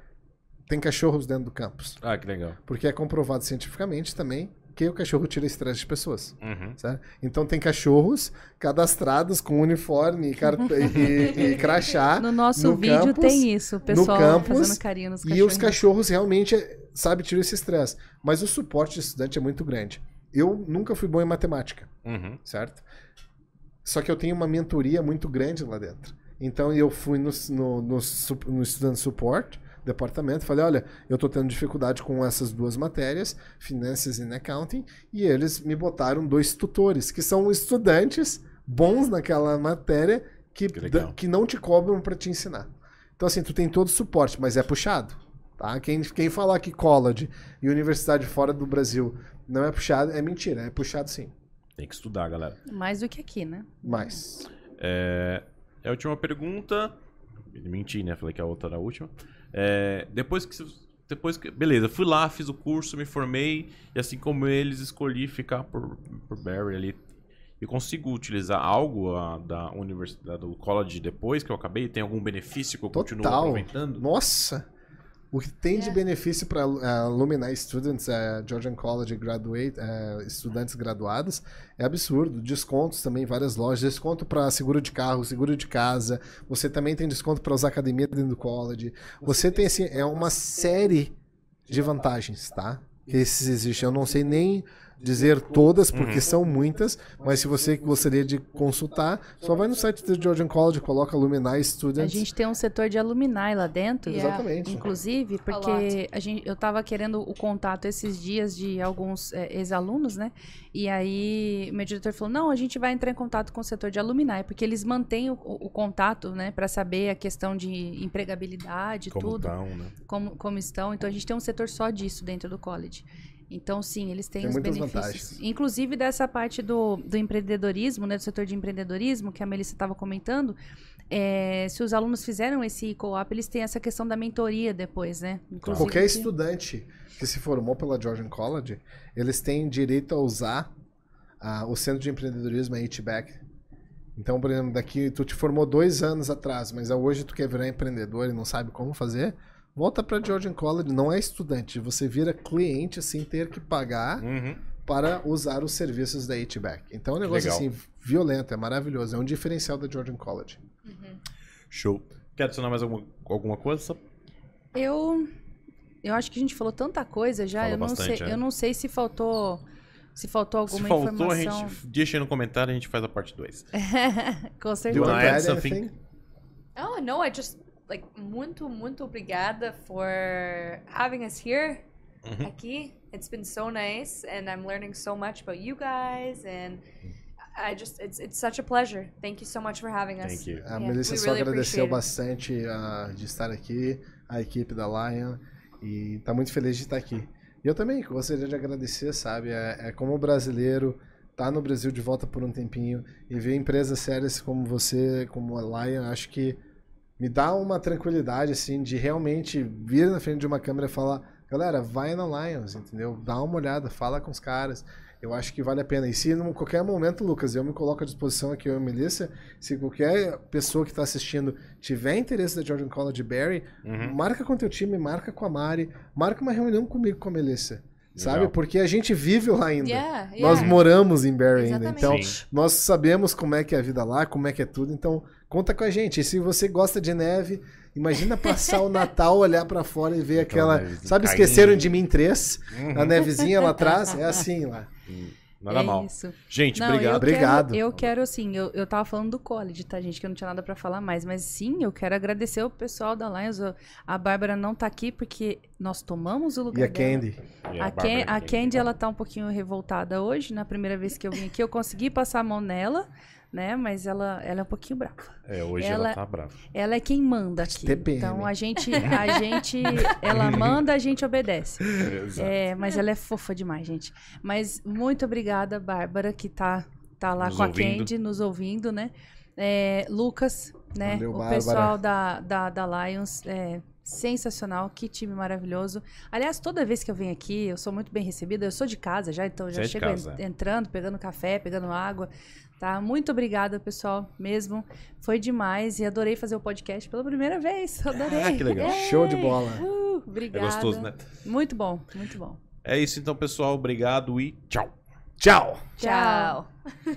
Speaker 4: Tem cachorros dentro do campus.
Speaker 1: Ah, que legal.
Speaker 4: Porque é comprovado cientificamente também que o cachorro tira estresse de pessoas.
Speaker 1: Uhum.
Speaker 4: certo? Então tem cachorros cadastrados com uniforme e, e- e crachá.
Speaker 3: No nosso
Speaker 4: no
Speaker 3: vídeo
Speaker 4: campus,
Speaker 3: tem isso, o pessoal
Speaker 4: campus,
Speaker 3: fazendo carinho nos
Speaker 4: E
Speaker 3: cachorros.
Speaker 4: os cachorros realmente, sabe, tiram esse estresse. Mas o suporte de estudante é muito grande. Eu nunca fui bom em matemática,
Speaker 1: Uhum.
Speaker 4: certo? Só que eu tenho uma mentoria muito grande lá dentro. Então eu fui no, no, no, no Student Support departamento, falei, olha, eu tô tendo dificuldade com essas duas matérias, Finances e Accounting, e eles me botaram dois tutores, que são estudantes bons naquela matéria que,
Speaker 1: Que
Speaker 4: que não te cobram para te ensinar. Então assim, tu tem todo o suporte, mas é puxado. Tá? Quem, quem falar que college e universidade fora do Brasil não é puxado, é mentira, é puxado sim.
Speaker 1: Tem que estudar, galera.
Speaker 3: Mais do que aqui, né?
Speaker 4: Mas.
Speaker 1: É, é a última pergunta. Menti, né? Falei que a outra era a última. É, depois que. Depois que. Beleza, fui lá, fiz o curso, me formei. E assim como eles, escolhi ficar por, por Barry ali. E consigo utilizar algo ah, da universidade, do college depois que eu acabei? Tem algum benefício que eu continuo
Speaker 4: Total.
Speaker 1: aproveitando?
Speaker 4: Nossa! O que tem de
Speaker 2: É.
Speaker 4: benefício para Alumni Students, eh, Georgian College Graduate, eh, estudantes graduados, é absurdo. Descontos também várias lojas, desconto para seguro de carro, seguro de casa. Você também tem desconto para usar academia dentro do college. Você tem assim, é uma série de vantagens, tá? Que esses existem. Eu não sei nem dizer todas, porque
Speaker 1: Uhum.
Speaker 4: são muitas, mas se você gostaria de consultar, só vai no site do Georgian College, coloca Alumni
Speaker 3: A
Speaker 4: Students.
Speaker 3: gente tem um setor de alumni lá dentro.
Speaker 2: Yeah.
Speaker 4: Exatamente.
Speaker 3: Inclusive, porque a gente, eu tava querendo o contato esses dias de alguns é, ex-alunos, né? E aí, meu diretor falou: não, a gente vai entrar em contato com o setor de alumni, porque eles mantêm o, o- o contato, né, para saber a questão de empregabilidade,
Speaker 1: Como
Speaker 3: tudo,
Speaker 1: estão, né?
Speaker 3: como, como estão. Então, a gente tem um setor só disso dentro do college. Então, sim, eles têm
Speaker 4: Tem
Speaker 3: os benefícios.
Speaker 4: vantagens.
Speaker 3: Inclusive dessa parte do, do empreendedorismo, né, do setor de empreendedorismo, que a Melissa estava comentando. é, se os alunos fizeram esse co-op, eles têm essa questão da mentoria depois, né? Inclusive,
Speaker 4: Qualquer
Speaker 3: que-
Speaker 4: estudante que se formou pela Georgian College, eles têm direito a usar o Centro de Empreendedorismo, a HBAC. Então, por exemplo, daqui tu te formou dois anos atrás, mas hoje tu quer virar empreendedor e não sabe como fazer, volta para Georgian College, não é estudante, você vira cliente sem ter que pagar
Speaker 1: Uhum.
Speaker 4: para usar os serviços da HBAC. Então é um negócio
Speaker 1: Legal.
Speaker 4: assim violento, é maravilhoso, é um diferencial da Georgian College.
Speaker 1: Show. Quer adicionar mais alguma, alguma coisa?
Speaker 3: Eu eu acho que a gente falou tanta coisa já,
Speaker 1: Fala
Speaker 3: eu não
Speaker 1: bastante,
Speaker 3: sei,
Speaker 1: é.
Speaker 3: eu não sei se faltou se faltou
Speaker 1: Se
Speaker 3: alguma
Speaker 1: faltou, a
Speaker 3: informação.
Speaker 1: gente deixa aí no comentário e a gente faz a parte 2.
Speaker 3: Com
Speaker 4: Do
Speaker 3: certeza.
Speaker 1: you wanna
Speaker 4: you
Speaker 1: add something?
Speaker 2: Oh, no, I just, like, muito, muito obrigada for having us here
Speaker 1: Uhum.
Speaker 2: aqui. It's been so nice, and I'm learning so much about you guys, and I just, it's, it's such a pleasure. Thank you so much for having us.
Speaker 1: Thank you.
Speaker 4: A
Speaker 2: Yeah,
Speaker 4: Melissa só
Speaker 2: really
Speaker 4: agradeceu bastante ah, de estar aqui, a equipe da Lion, e tá muito feliz de estar aqui. E eu também gostaria de agradecer, sabe? É, é como brasileiro, tá no Brasil de volta por um tempinho e ver empresas sérias como você, como a Lion, acho que me dá uma tranquilidade, assim, de realmente vir na frente de uma câmera e falar, galera, vai na Lions, entendeu? Dá uma olhada, fala com os caras. Eu acho que vale a pena. E se em qualquer momento, Lucas, eu me coloco à disposição aqui, eu e a Melissa, se qualquer pessoa que está assistindo tiver interesse da Jordan College Barry,
Speaker 1: Uhum.
Speaker 4: marca com teu time, marca com a Mari, marca uma reunião comigo com a Melissa. Sabe?
Speaker 1: Legal.
Speaker 4: Porque a gente vive lá ainda.
Speaker 2: Yeah,
Speaker 4: Nós
Speaker 2: yeah.
Speaker 4: moramos em Barry ainda. Então,
Speaker 1: Sim.
Speaker 4: nós sabemos como é que é a vida lá, como é que é tudo. Então, conta com a gente. E se você gosta de neve, imagina passar o Natal, olhar pra fora e ver aquela.
Speaker 1: nevezinha
Speaker 4: Sabe,
Speaker 1: caindo.
Speaker 4: esqueceram de mim três?
Speaker 1: Uhum.
Speaker 4: A nevezinha lá atrás? É assim lá.
Speaker 1: Nada
Speaker 3: é
Speaker 1: mal.
Speaker 3: Isso.
Speaker 1: Gente,
Speaker 3: Não,
Speaker 1: obrigado.
Speaker 3: Eu
Speaker 4: Obrigado.
Speaker 3: Quero, eu quero, assim, eu, eu tava falando do college, tá, gente? Que eu não tinha nada pra falar mais. Mas sim, eu quero agradecer o pessoal da Lions. A Bárbara não tá aqui porque nós tomamos o lugar
Speaker 4: E a
Speaker 3: dela.
Speaker 4: Candy?
Speaker 1: E
Speaker 3: A, a
Speaker 1: Candy.
Speaker 3: Candy, ela tá um pouquinho revoltada hoje. Na primeira vez que eu vim aqui, eu consegui passar a mão nela, né? Mas ela, ela é um pouquinho brava.
Speaker 1: É, hoje ela,
Speaker 3: Ela-
Speaker 1: tá brava.
Speaker 3: Ela é quem manda aqui.
Speaker 4: TPM.
Speaker 3: Então a gente, a gente, ela manda, a gente obedece.
Speaker 1: Exato.
Speaker 3: É, mas ela é fofa demais, gente. Mas muito obrigada, Bárbara, que tá, tá lá
Speaker 1: Nos
Speaker 3: com a
Speaker 1: ouvindo.
Speaker 3: Candy, nos ouvindo, né? É, Lucas, né?
Speaker 4: Valeu,
Speaker 3: o
Speaker 4: Bárbara.
Speaker 3: pessoal da, da, da Lions, é, sensacional, que time maravilhoso. Aliás, toda vez que eu venho aqui, eu sou muito bem recebida. Eu sou de casa já, então eu já
Speaker 1: Você é
Speaker 3: chego
Speaker 1: é.
Speaker 3: entrando, pegando café, pegando água. Tá? Muito obrigada, pessoal, mesmo. Foi demais e adorei fazer o podcast pela primeira vez. Adorei.
Speaker 1: Ah, que legal.
Speaker 3: É.
Speaker 4: Show de bola.
Speaker 3: Uh,
Speaker 1: É
Speaker 3: obrigada.
Speaker 1: gostoso, né?
Speaker 3: Muito bom, muito bom.
Speaker 1: É isso então, pessoal. Obrigado e tchau.
Speaker 4: Tchau.
Speaker 3: Tchau.